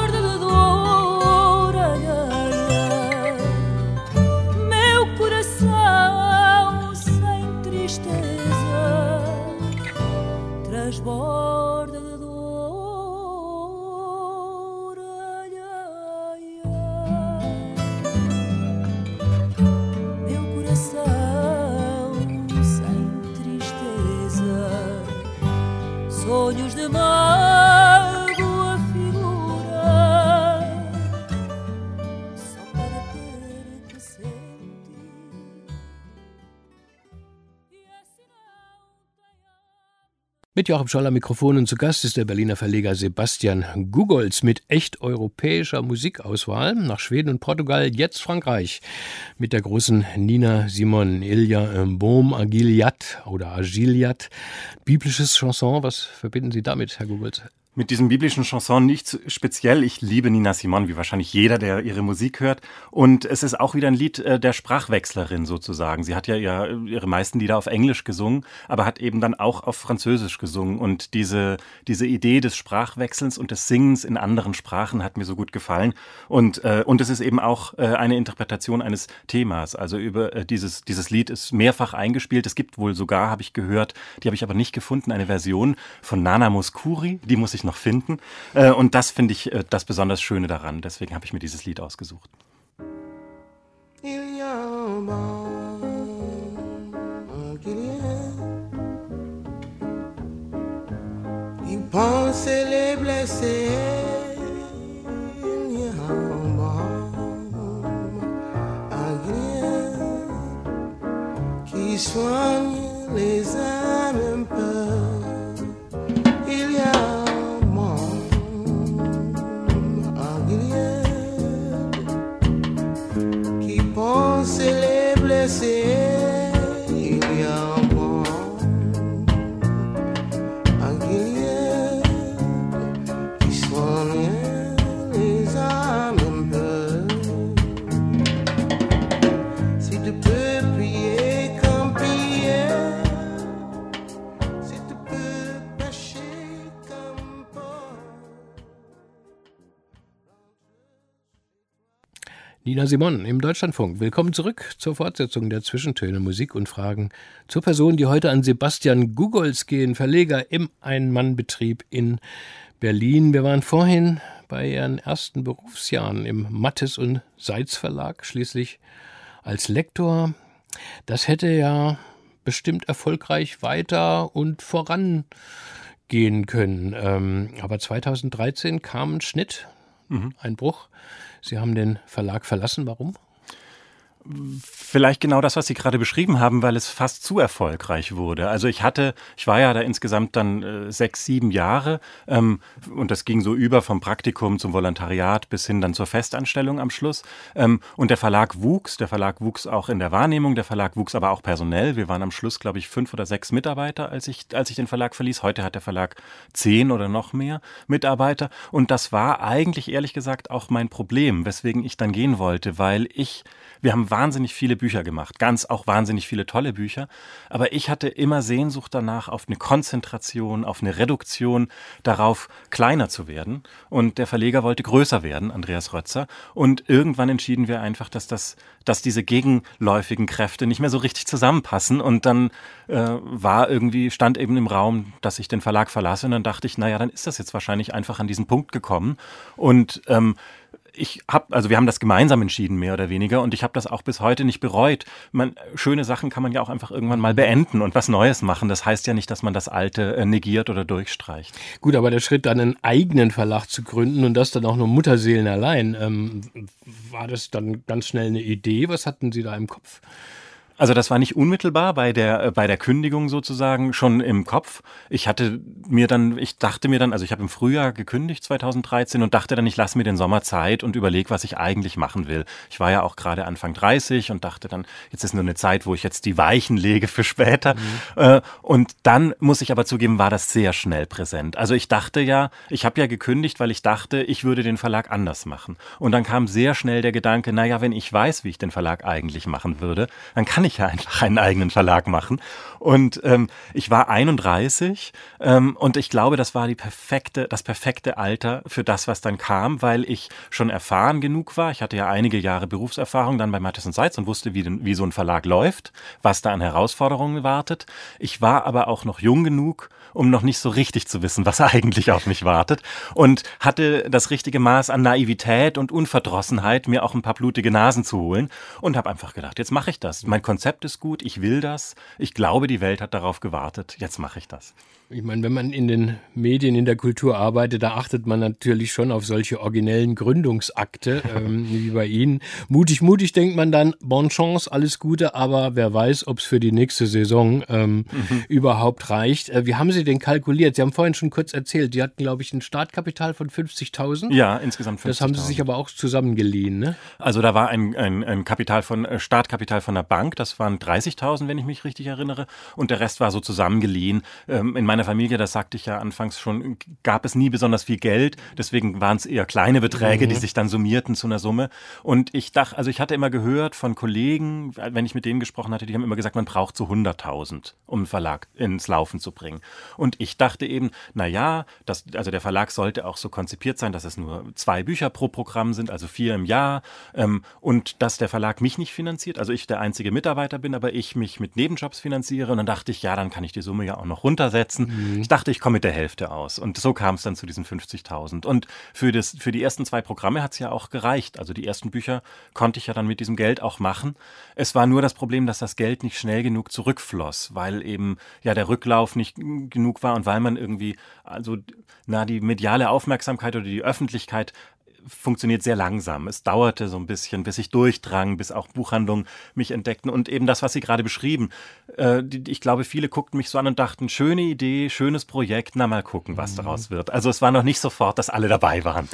Mit Joachim Scholler Mikrofon und zu Gast ist der Berliner Verleger Sebastian Gugolz mit echt europäischer Musikauswahl nach Schweden und Portugal, jetzt Frankreich mit der großen Nina Simon, Ilja Bohm, Agiliat oder Agiliat. Biblisches Chanson, was verbinden Sie damit, Herr Gugolz? Mit diesem biblischen Chanson nicht speziell. Ich liebe Nina Simon, wie wahrscheinlich jeder, der ihre Musik hört. Und es ist auch wieder ein Lied äh, der Sprachwechslerin sozusagen. Sie hat ja ihre meisten Lieder auf Englisch gesungen, aber hat eben dann auch auf Französisch gesungen. Und diese, diese Idee des Sprachwechselns und des Singens in anderen Sprachen hat mir so gut gefallen. Und, äh, und es ist eben auch äh, eine Interpretation eines Themas. Also über dieses, dieses Lied ist mehrfach eingespielt. Es gibt wohl sogar, habe ich gehört, die habe ich aber nicht gefunden, eine Version von Nana Muskuri. Die muss ich noch finden. Äh, und das finde ich äh, das besonders Schöne daran. Deswegen habe ich mir dieses Lied ausgesucht. Il y a un banc qui vient. Il pense les blessés. Qui soigne les âmes un les blessés. Nina Simon im Deutschlandfunk. Willkommen zurück zur Fortsetzung der Zwischentöne, Musik und Fragen zur Person, die heute an Sebastian Gugolz gehen, Verleger im Ein-Mann-Betrieb in Berlin. Wir waren vorhin bei Ihren ersten Berufsjahren im Mattes und Seitz Verlag, schließlich als Lektor. Das hätte ja bestimmt erfolgreich weiter und vorangehen können. Ähm, aber 2013 kam ein Schnitt, ein Bruch. Sie haben den Verlag verlassen. Warum? Vielleicht genau das, was Sie gerade beschrieben haben, weil es fast zu erfolgreich wurde. Also ich hatte, ich war ja da insgesamt dann äh, sechs, sieben Jahre ähm, und das ging so über vom Praktikum zum Volontariat bis hin dann zur Festanstellung am Schluss. Ähm, und der Verlag wuchs, der Verlag wuchs auch in der Wahrnehmung, der Verlag wuchs aber auch personell. Wir waren am Schluss, glaube ich, fünf oder sechs Mitarbeiter, als ich, als ich den Verlag verließ. Heute hat der Verlag zehn oder noch mehr Mitarbeiter. Und das war eigentlich, ehrlich gesagt, auch mein Problem, weswegen ich dann gehen wollte, weil ich wir haben wahnsinnig viele Bücher gemacht, ganz auch wahnsinnig viele tolle Bücher. Aber ich hatte immer Sehnsucht danach auf eine Konzentration, auf eine Reduktion, darauf kleiner zu werden. Und der Verleger wollte größer werden, Andreas Rötzer. Und irgendwann entschieden wir einfach, dass das, dass diese gegenläufigen Kräfte nicht mehr so richtig zusammenpassen. Und dann äh, war irgendwie, stand eben im Raum, dass ich den Verlag verlasse. Und dann dachte ich, naja, dann ist das jetzt wahrscheinlich einfach an diesen Punkt gekommen. Und ähm, ich habe, also wir haben das gemeinsam entschieden, mehr oder weniger, und ich habe das auch bis heute nicht bereut. Man, schöne Sachen kann man ja auch einfach irgendwann mal beenden und was Neues machen. Das heißt ja nicht, dass man das Alte äh, negiert oder durchstreicht. Gut, aber der Schritt, dann einen eigenen Verlag zu gründen und das dann auch nur Mutterseelen allein, ähm, war das dann ganz schnell eine Idee? Was hatten Sie da im Kopf? Also das war nicht unmittelbar bei der, äh, bei der Kündigung sozusagen schon im Kopf. Ich hatte mir dann, ich dachte mir dann, also ich habe im Frühjahr gekündigt 2013 und dachte dann, ich lasse mir den Sommer Zeit und überlege, was ich eigentlich machen will. Ich war ja auch gerade Anfang 30 und dachte dann, jetzt ist nur eine Zeit, wo ich jetzt die Weichen lege für später. Mhm. Und dann muss ich aber zugeben, war das sehr schnell präsent. Also ich dachte ja, ich habe ja gekündigt, weil ich dachte, ich würde den Verlag anders machen. Und dann kam sehr schnell der Gedanke, naja, wenn ich weiß, wie ich den Verlag eigentlich machen würde, dann kann ich ja einfach einen eigenen Verlag machen. Und ähm, ich war 31 ähm, und ich glaube, das war die perfekte, das perfekte Alter für das, was dann kam, weil ich schon erfahren genug war. Ich hatte ja einige Jahre Berufserfahrung dann bei Mattes und Seitz und wusste, wie, denn, wie so ein Verlag läuft, was da an Herausforderungen wartet. Ich war aber auch noch jung genug, um noch nicht so richtig zu wissen, was (laughs) eigentlich auf mich wartet und hatte das richtige Maß an Naivität und Unverdrossenheit, mir auch ein paar blutige Nasen zu holen und habe einfach gedacht, jetzt mache ich das. Mein Konzept ist gut, ich will das, ich glaube, die Welt hat darauf gewartet, jetzt mache ich das. Ich meine, wenn man in den Medien, in der Kultur arbeitet, da achtet man natürlich schon auf solche originellen Gründungsakte, (laughs) ähm, wie bei Ihnen. Mutig, mutig denkt man dann, bonne chance, alles Gute, aber wer weiß, ob es für die nächste Saison ähm, Mhm. überhaupt reicht. Äh, wie haben Sie denn kalkuliert? Sie haben vorhin schon kurz erzählt, Sie hatten, glaube ich, ein Startkapital von 50.000. Ja, insgesamt 50.000. Das haben Sie sich aber auch zusammengeliehen, ne? Also da war ein, ein, ein Kapital von äh, Startkapital von der Bank, das waren 30.000, wenn ich mich richtig erinnere, und der Rest war so zusammengeliehen. Ähm, in meiner Familie, das sagte ich ja anfangs schon, gab es nie besonders viel Geld, deswegen waren es eher kleine Beträge, die sich dann summierten zu einer Summe. Und ich dachte, also ich hatte immer gehört von Kollegen, wenn ich mit denen gesprochen hatte, die haben immer gesagt, man braucht so 100.000, um einen Verlag ins Laufen zu bringen. Und ich dachte eben, na ja, das, also der Verlag sollte auch so konzipiert sein, dass es nur zwei Bücher pro Programm sind, also vier im Jahr, ähm, und dass der Verlag mich nicht finanziert, also ich der einzige Mitarbeiter bin, aber ich mich mit Nebenjobs finanziere. Und dann dachte ich, ja, dann kann ich die Summe ja auch noch runtersetzen. Ich dachte, ich komme mit der Hälfte aus. Und so kam es dann zu diesen 50.000. Und für, das, für die ersten zwei Programme hat es ja auch gereicht. Also die ersten Bücher konnte ich ja dann mit diesem Geld auch machen. Es war nur das Problem, dass das Geld nicht schnell genug zurückfloss, weil eben ja der Rücklauf nicht genug war und weil man irgendwie, also na, die mediale Aufmerksamkeit oder die Öffentlichkeit funktioniert sehr langsam. Es dauerte so ein bisschen, bis ich durchdrang, bis auch Buchhandlungen mich entdeckten und eben das, was Sie gerade beschrieben. Äh, die, ich glaube, viele guckten mich so an und dachten, schöne Idee, schönes Projekt, na mal gucken, was daraus wird. Also es war noch nicht sofort, dass alle dabei waren.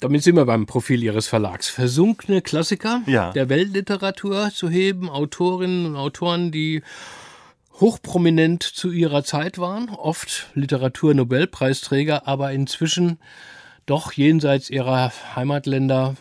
Damit sind wir beim Profil Ihres Verlags. Versunkene Klassiker Ja. der Weltliteratur zu heben, Autorinnen und Autoren, die hochprominent zu ihrer Zeit waren, oft Literaturnobelpreisträger, aber inzwischen doch jenseits ihrer Heimatländer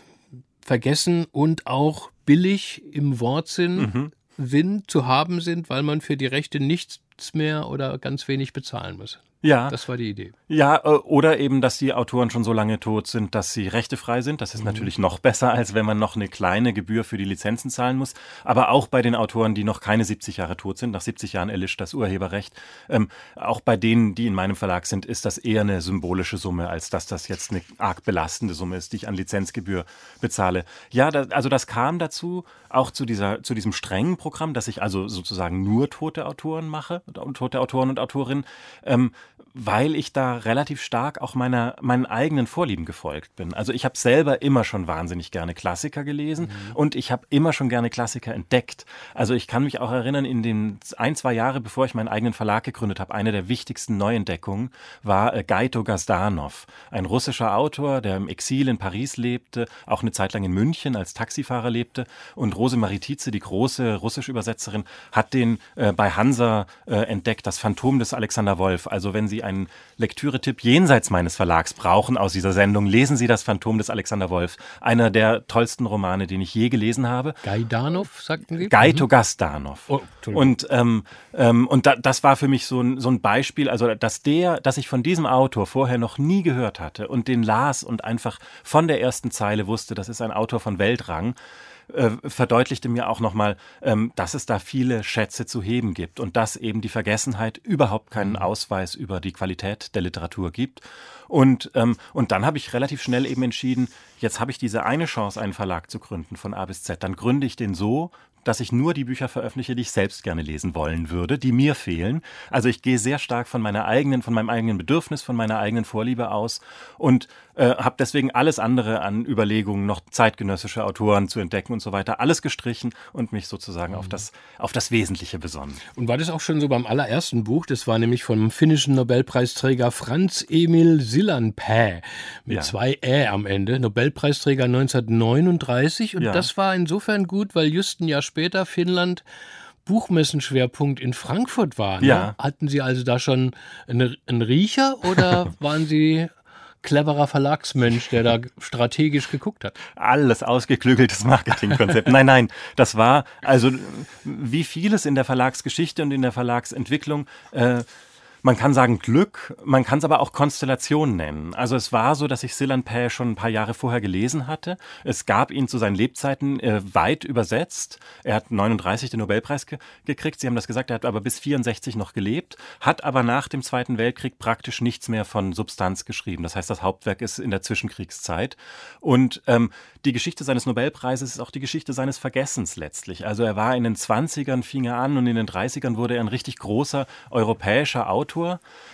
vergessen und auch billig im Wortsinn Sinn zu haben sind, weil man für die Rechte nichts mehr oder ganz wenig bezahlen muss. Ja. Das war die Idee. Ja, äh, oder eben, dass die Autoren schon so lange tot sind, dass sie rechtefrei sind. Das ist natürlich noch besser, als wenn man noch eine kleine Gebühr für die Lizenzen zahlen muss. Aber auch bei den Autoren, die noch keine 70 Jahre tot sind, nach 70 Jahren erlischt das Urheberrecht, ähm, auch bei denen, die in meinem Verlag sind, ist das eher eine symbolische Summe, als dass das jetzt eine arg belastende Summe ist, die ich an Lizenzgebühr bezahle. Ja, da, also das kam dazu, auch zu, dieser, zu diesem strengen Programm, dass ich also sozusagen nur tote Autoren mache, tote Autoren und Autorinnen. Ähm, weil ich da relativ stark auch meiner, meinen eigenen Vorlieben gefolgt bin. Also ich habe selber immer schon wahnsinnig gerne Klassiker gelesen und ich habe immer schon gerne Klassiker entdeckt. Also ich kann mich auch erinnern, in den ein, zwei Jahre, bevor ich meinen eigenen Verlag gegründet habe, eine der wichtigsten Neuentdeckungen war äh, Gaito Gazdanov, ein russischer Autor, der im Exil in Paris lebte, auch eine Zeit lang in München als Taxifahrer lebte und Rosemarie Tietze, die große russische Übersetzerin, hat den äh, bei Hansa äh, entdeckt, das Phantom des Alexander Wolf. Also wenn Sie einen Lektüretipp jenseits meines Verlags brauchen aus dieser Sendung, lesen Sie das Phantom des Alexander Wolf. Einer der tollsten Romane, den ich je gelesen habe. Gaidanov, sagten Sie? Gaito Gazdanov. Oh, Entschuldigung. und ähm, ähm, und da, das war für mich so ein, so ein Beispiel, also dass der, dass ich von diesem Autor vorher noch nie gehört hatte und den las und einfach von der ersten Zeile wusste, das ist ein Autor von Weltrang, äh, verdeutlichte mir auch nochmal, ähm, dass es da viele Schätze zu heben gibt und dass eben die Vergessenheit überhaupt keinen Ausweis über die Qualität der Literatur gibt. Und, ähm, und dann habe ich relativ schnell eben entschieden, jetzt habe ich diese eine Chance, einen Verlag zu gründen von A bis Z. Dann gründe ich den so, dass ich nur die Bücher veröffentliche, die ich selbst gerne lesen wollen würde, die mir fehlen. Also ich gehe sehr stark von meiner eigenen, von meinem eigenen Bedürfnis, von meiner eigenen Vorliebe aus und äh, habe deswegen alles andere an Überlegungen, noch zeitgenössische Autoren zu entdecken und so weiter, alles gestrichen und mich sozusagen auf das, auf das Wesentliche besonnen. Und war das auch schon so beim allerersten Buch? Das war nämlich vom finnischen Nobelpreisträger Franz Emil Sillanpää mit Ja. zwei Ä am Ende, Nobelpreisträger 1939. Und Ja. das war insofern gut, weil just ein Jahr später Finnland Buchmessenschwerpunkt in Frankfurt war. Ne? Ja. Hatten Sie also da schon eine, einen Riecher oder (laughs) waren Sie cleverer Verlagsmensch, der da strategisch geguckt hat. alles ausgeklügeltes Marketingkonzept. nein, nein, das war also wie vieles in der Verlagsgeschichte und in der Verlagsentwicklung. Äh, man kann sagen Glück, man kann es aber auch Konstellation nennen. Also es war so, dass ich Silan Pä schon ein paar Jahre vorher gelesen hatte. Es gab ihn zu seinen Lebzeiten äh, weit übersetzt. Er hat 39 den Nobelpreis ge gekriegt. Sie haben das gesagt, er hat aber bis 64 noch gelebt, hat aber nach dem Zweiten Weltkrieg praktisch nichts mehr von Substanz geschrieben. Das heißt, das Hauptwerk ist in der Zwischenkriegszeit. Und ähm, die Geschichte seines Nobelpreises ist auch die Geschichte seines Vergessens letztlich. Also er war in den 20ern, fing er an und in den 30ern wurde er ein richtig großer europäischer Autor.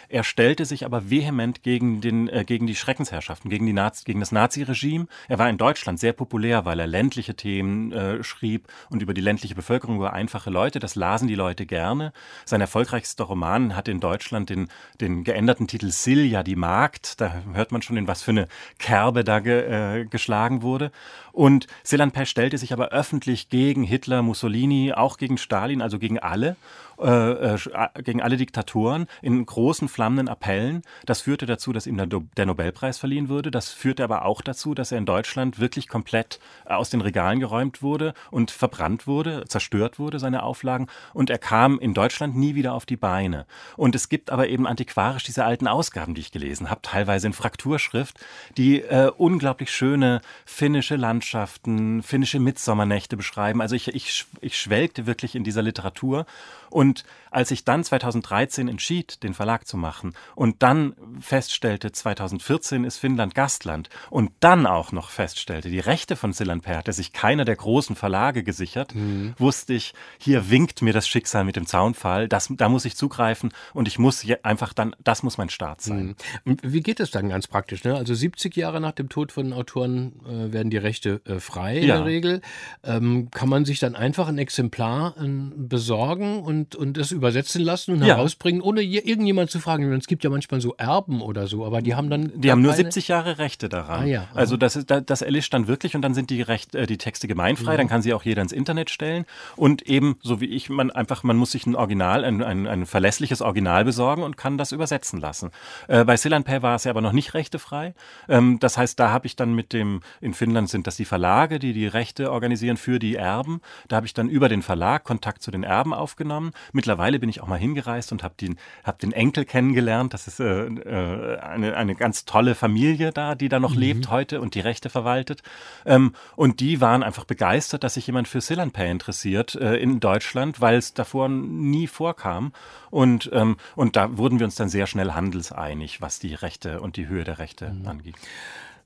Er stellte sich aber vehement gegen, den, äh, gegen die Schreckensherrschaften, gegen, die Nazi, gegen das Naziregime. Er war in Deutschland sehr populär, weil er ländliche Themen äh, schrieb und über die ländliche Bevölkerung, über einfache Leute. Das lasen die Leute gerne. Sein erfolgreichster Roman hat in Deutschland den, den geänderten Titel Silja, die Magd. Da hört man schon, in was für eine Kerbe da ge, äh, geschlagen wurde. Und Silan Pä stellte sich aber öffentlich gegen Hitler, Mussolini, auch gegen Stalin, also gegen alle äh, äh, gegen alle Diktatoren in großen flammenden Appellen. Das führte dazu, dass ihm der, der Nobelpreis verliehen wurde. Das führte aber auch dazu, dass er in Deutschland wirklich komplett äh, aus den Regalen geräumt wurde und verbrannt wurde, zerstört wurde, seine Auflagen. Und er kam in Deutschland nie wieder auf die Beine. Und es gibt aber eben antiquarisch diese alten Ausgaben, die ich gelesen habe, teilweise in Frakturschrift, die äh, unglaublich schöne finnische Landschaften, finnische Mitsommernächte beschreiben. Also ich, ich, ich schwelgte wirklich in dieser Literatur. Und als ich dann 2013 entschied, den Verlag zu machen und dann feststellte, 2014 ist Finnland Gastland und dann auch noch feststellte, die Rechte von Sillanpää hatte sich keiner der großen Verlage gesichert, wusste ich, hier winkt mir das Schicksal mit dem Zaunfall, das, da muss ich zugreifen und ich muss einfach dann, das muss mein Start sein. Und Wie geht es dann ganz praktisch? Ne? Also 70 Jahre nach dem Tod von Autoren äh, werden die Rechte äh, frei in Ja. der Regel. Ähm, kann man sich dann einfach ein Exemplar äh, besorgen und, und es übersetzen lassen und Ja. herausbringen, ohne je, irgendjemand zu fragen? Es gibt ja manchmal so Erben oder so, aber die haben dann. Die haben nur keine- 70 Jahre Rechte daran. Ah, ja. Also das, ist, das erlischt dann wirklich und dann sind die, Recht, äh, die Texte gemeinfrei, Mhm. dann kann sie auch jeder ins Internet stellen und eben, so wie ich, man einfach, man muss sich ein Original, ein, ein, ein verlässliches Original besorgen und kann das übersetzen lassen. Äh, bei Sillanpää war es ja aber noch nicht rechtefrei. Ähm, das heißt, da habe ich dann mit dem, in Finnland sind das die Verlage, die die Rechte organisieren für die Erben. Da habe ich dann über den Verlag Kontakt zu den Erben aufgenommen. Mittlerweile bin ich auch mal hingereist und habe den, hab den Enkel kennengelernt. Das ist äh, äh, eine, eine ganz tolle Familie da, die da noch lebt heute und die Rechte verwaltet. Ähm, und die waren einfach begeistert, dass sich jemand für Sillanpää interessiert äh, in Deutschland, weil es davor nie vorkam. Und, ähm, und da wurden wir uns dann sehr schnell handelseinig, was die Rechte und die Höhe der Rechte anging.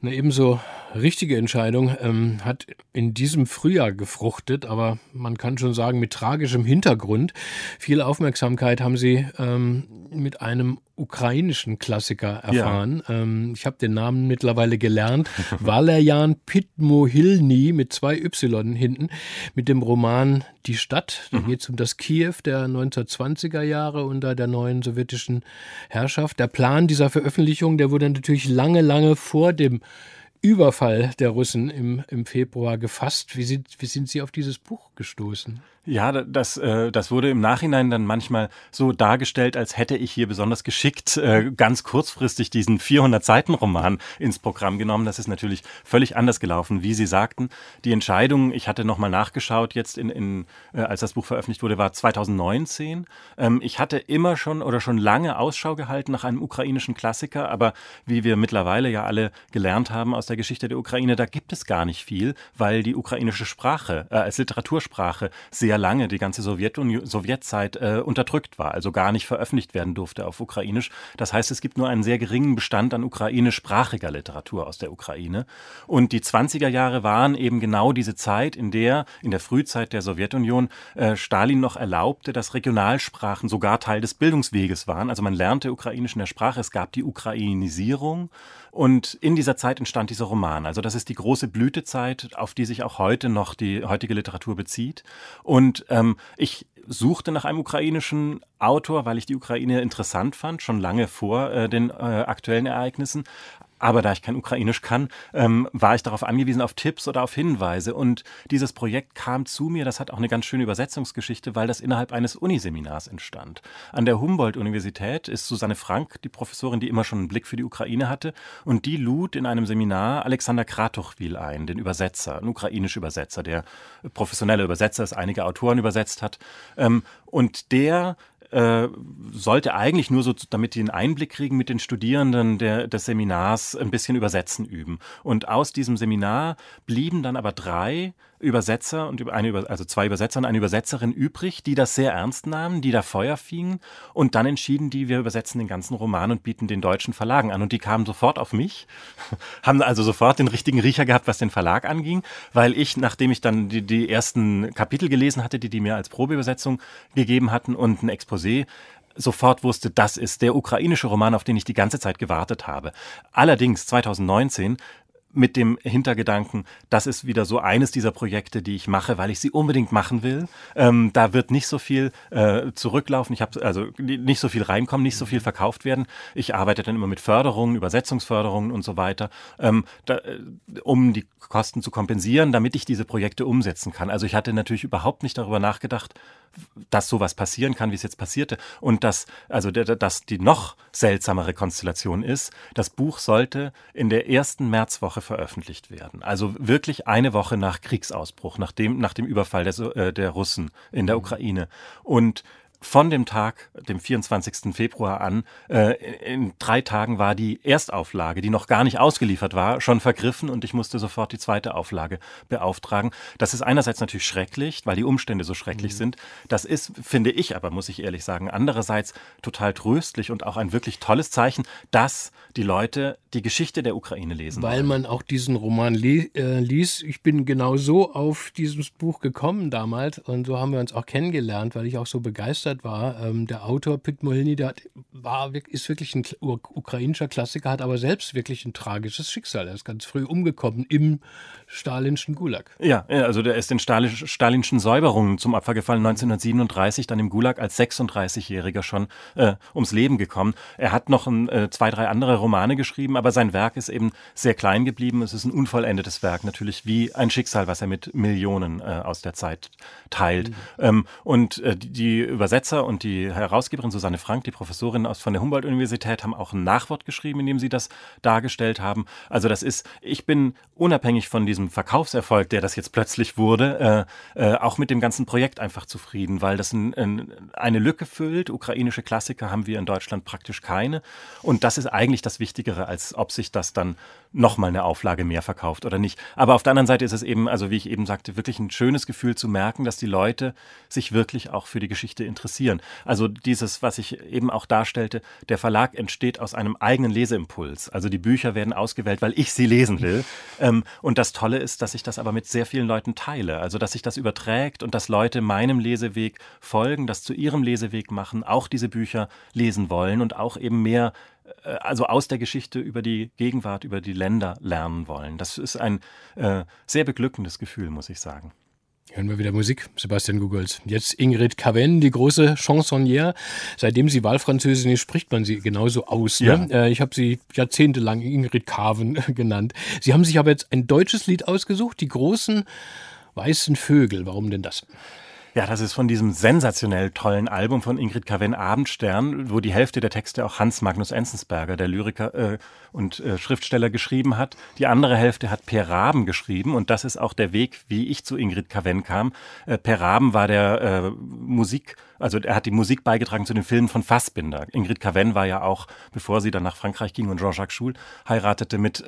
Eine ebenso richtige Entscheidung ähm, hat in diesem Frühjahr gefruchtet, aber man kann schon sagen, mit tragischem Hintergrund. Viel Aufmerksamkeit haben sie ähm, mit einem ukrainischen Klassiker erfahren. Ähm, ich habe den Namen mittlerweile gelernt. (laughs) Valerian Pitmohilny mit zwei Y hinten, mit dem Roman Die Stadt. Da geht es um das Kiew der 1920er Jahre unter der neuen sowjetischen Herrschaft. Der Plan dieser Veröffentlichung, der wurde natürlich lange, lange vor dem Überfall der Russen im, im Februar gefasst. Wie sind, wie sind Sie auf dieses Buch gestoßen? Ja, da- das, äh, das wurde im Nachhinein dann manchmal so dargestellt, als hätte ich hier besonders geschickt äh, ganz kurzfristig diesen 400-Seiten-Roman ins Programm genommen. Das ist natürlich völlig anders gelaufen, wie Sie sagten. Die Entscheidung, ich hatte nochmal nachgeschaut, jetzt in, in, äh, als das Buch veröffentlicht wurde, war 2019. Ähm, ich hatte immer schon oder schon lange Ausschau gehalten nach einem ukrainischen Klassiker, aber wie wir mittlerweile ja alle gelernt haben aus der Geschichte der Ukraine, da gibt es gar nicht viel, weil die ukrainische Sprache äh, als Literatursprache sehr lange, die ganze Sowjetunion, Sowjetzeit äh, unterdrückt war, also gar nicht veröffentlicht werden durfte auf Ukrainisch. Das heißt, es gibt nur einen sehr geringen Bestand an ukrainischsprachiger Literatur aus der Ukraine. Und die 20er Jahre waren eben genau diese Zeit, in der, in der Frühzeit der Sowjetunion, äh, Stalin noch erlaubte, dass Regionalsprachen sogar Teil des Bildungsweges waren. Also man lernte Ukrainisch in der Sprache, es gab die Ukrainisierung. Und in dieser Zeit entstand dieser Roman. Also das ist die große Blütezeit, auf die sich auch heute noch die heutige Literatur bezieht. Und ähm, ich suchte nach einem ukrainischen Autor, weil ich die Ukraine interessant fand, schon lange vor äh, den äh, aktuellen Ereignissen aber da ich kein Ukrainisch kann, ähm, war ich darauf angewiesen, auf Tipps oder auf Hinweise. Und dieses Projekt kam zu mir, das hat auch eine ganz schöne Übersetzungsgeschichte, weil das innerhalb eines Uniseminars entstand. An der Humboldt-Universität ist Susanne Frank, die Professorin, die immer schon einen Blick für die Ukraine hatte, und die lud in einem Seminar Alexander Kratochwil ein, den Übersetzer, einen ukrainischen Übersetzer, der professioneller Übersetzer ist, einige Autoren übersetzt hat. Ähm, und der äh, sollte eigentlich nur so, damit die einen Einblick kriegen mit den Studierenden der, des Seminars, ein bisschen Übersetzen üben. Und aus diesem Seminar blieben dann aber drei Übersetzer und eine, also zwei Übersetzer und eine Übersetzerin übrig, die das sehr ernst nahmen, die da Feuer fingen und dann entschieden die, wir übersetzen den ganzen Roman und bieten den deutschen Verlagen an. Und die kamen sofort auf mich, (laughs) haben also sofort den richtigen Riecher gehabt, was den Verlag anging, weil ich, nachdem ich dann die, die ersten Kapitel gelesen hatte, die die mir als Probeübersetzung gegeben hatten und ein Exposé, sofort wusste, das ist der ukrainische Roman, auf den ich die ganze Zeit gewartet habe. Allerdings 2019 mit dem Hintergedanken, das ist wieder so eines dieser Projekte, die ich mache, weil ich sie unbedingt machen will. Ähm, da wird nicht so viel äh, zurücklaufen, ich habe also nicht so viel reinkommen, nicht so viel verkauft werden. Ich arbeite dann immer mit Förderungen, Übersetzungsförderungen und so weiter, ähm, da, äh, um die Kosten zu kompensieren, damit ich diese Projekte umsetzen kann. Also ich hatte natürlich überhaupt nicht darüber nachgedacht, dass sowas passieren kann, wie es jetzt passierte. Und dass, also, dass die noch seltsamere Konstellation ist, das Buch sollte in der ersten Märzwoche veröffentlicht werden. Also wirklich eine Woche nach Kriegsausbruch, nach dem, nach dem Überfall der, äh, der Russen in der mhm. Ukraine. Und von dem Tag, dem 24. Februar an, äh, in drei Tagen war die Erstauflage, die noch gar nicht ausgeliefert war, schon vergriffen und ich musste sofort die zweite Auflage beauftragen. Das ist einerseits natürlich schrecklich, weil die Umstände so schrecklich mhm. sind. Das ist, finde ich aber, muss ich ehrlich sagen, andererseits total tröstlich und auch ein wirklich tolles Zeichen, dass die Leute die Geschichte der Ukraine lesen. Weil man auch diesen Roman li äh, liest. Ich bin genau so auf dieses Buch gekommen damals und so haben wir uns auch kennengelernt, weil ich auch so begeistert war. Ähm, der Autor Pit Moliny, der hat, war, ist wirklich ein ukrainischer Klassiker, hat aber selbst wirklich ein tragisches Schicksal. Er ist ganz früh umgekommen im stalinschen Gulag. Ja, also der ist den stalinschen Säuberungen zum Opfer gefallen, 1937, dann im Gulag als 36-Jähriger schon äh, ums Leben gekommen. Er hat noch ein, äh, zwei, drei andere Romane geschrieben, aber sein Werk ist eben sehr klein geblieben. Es ist ein unvollendetes Werk, natürlich wie ein Schicksal, was er mit Millionen äh, aus der Zeit teilt. Mhm. Ähm, und äh, die, Übersetzer und die Herausgeberin Susanne Frank, die Professorin aus von der Humboldt-Universität, haben auch ein Nachwort geschrieben, in dem sie das dargestellt haben. Also das ist, ich bin unabhängig von diesem Verkaufserfolg, der das jetzt plötzlich wurde, äh, äh, auch mit dem ganzen Projekt einfach zufrieden, weil das ein, ein, eine Lücke füllt. Ukrainische Klassiker haben wir in Deutschland praktisch keine. Und das ist eigentlich das Wichtigere, als ob sich das dann nochmal eine Auflage mehr verkauft oder nicht. Aber auf der anderen Seite ist es eben, also wie ich eben sagte, wirklich ein schönes Gefühl zu merken, dass die Leute sich wirklich auch für die Geschichte interessieren. Also dieses, was ich eben auch darstellte, der Verlag entsteht aus einem eigenen Leseimpuls. Also die Bücher werden ausgewählt, weil ich sie lesen will. (laughs) Ähm, und das Tolle ist, dass ich das aber mit sehr vielen Leuten teile. Also dass sich das überträgt und dass Leute meinem Leseweg folgen, das zu ihrem Leseweg machen, auch diese Bücher lesen wollen und auch eben mehr also aus der Geschichte über die Gegenwart, über die Länder lernen wollen. Das ist ein äh, sehr beglückendes Gefühl, muss ich sagen. Hören wir wieder Musik, Sebastian Googles. Jetzt Ingrid Caven, die große Chansonnière. Seitdem sie Wahlfranzösin ist, spricht man sie genauso aus. Ne? Ja. Äh, ich habe sie jahrzehntelang Ingrid Caven (laughs) genannt. Sie haben sich aber jetzt ein deutsches Lied ausgesucht, die großen weißen Vögel. Warum denn das? Ja, das ist von diesem sensationell tollen Album von Ingrid Kaven Abendstern, wo die Hälfte der Texte auch Hans Magnus Enzensberger, der Lyriker äh, und äh, Schriftsteller, geschrieben hat. Die andere Hälfte hat Per Raben geschrieben und das ist auch der Weg, wie ich zu Ingrid Kaven kam. Äh, per Raben war der äh, Musik, also er hat die Musik beigetragen zu den Filmen von Fassbinder. Ingrid Caven war ja auch, bevor sie dann nach Frankreich ging und Jean-Jacques Schul heiratete, mit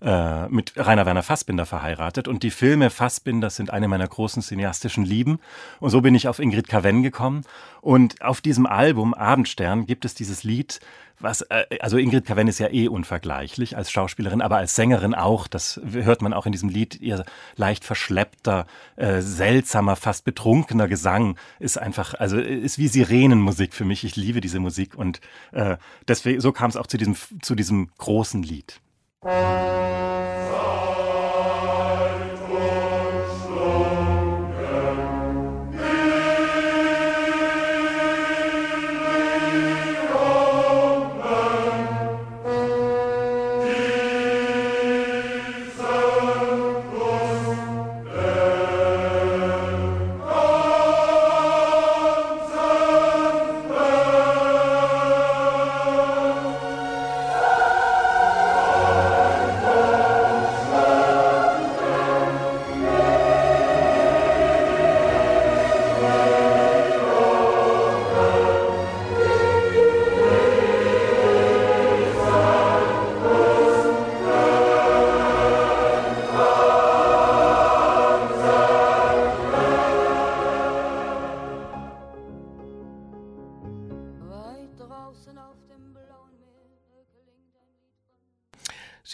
äh, mit Rainer Werner Fassbinder verheiratet. Und die Filme Fassbinder sind eine meiner großen cineastischen Lieben. Und so bin ich auf Ingrid Caven gekommen. Und auf diesem Album Abendstern gibt es dieses Lied, was, äh, also Ingrid Caven ist ja eh unvergleichlich als Schauspielerin, aber als Sängerin auch, das hört man auch in diesem Lied, ihr leicht verschleppter, äh, seltsamer, fast betrunkener Gesang ist einfach, also ist wie Sirenenmusik für mich, ich liebe diese Musik. Und deswegen, so kam es auch zu diesem, zu diesem großen Lied. 嗯。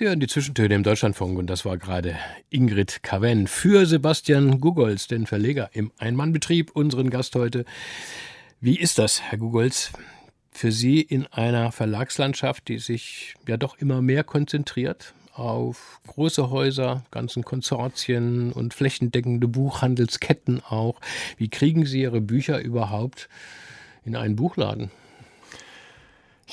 Sie hören die Zwischentöne im Deutschlandfunk und das war gerade Ingrid Caven für Sebastian Gugolz, den Verleger im Einmannbetrieb, unseren Gast heute. Wie ist das, Herr Gugolz, für Sie in einer Verlagslandschaft, die sich ja doch immer mehr konzentriert auf große Häuser, ganzen Konsortien und flächendeckende Buchhandelsketten auch? Wie kriegen Sie Ihre Bücher überhaupt in einen Buchladen?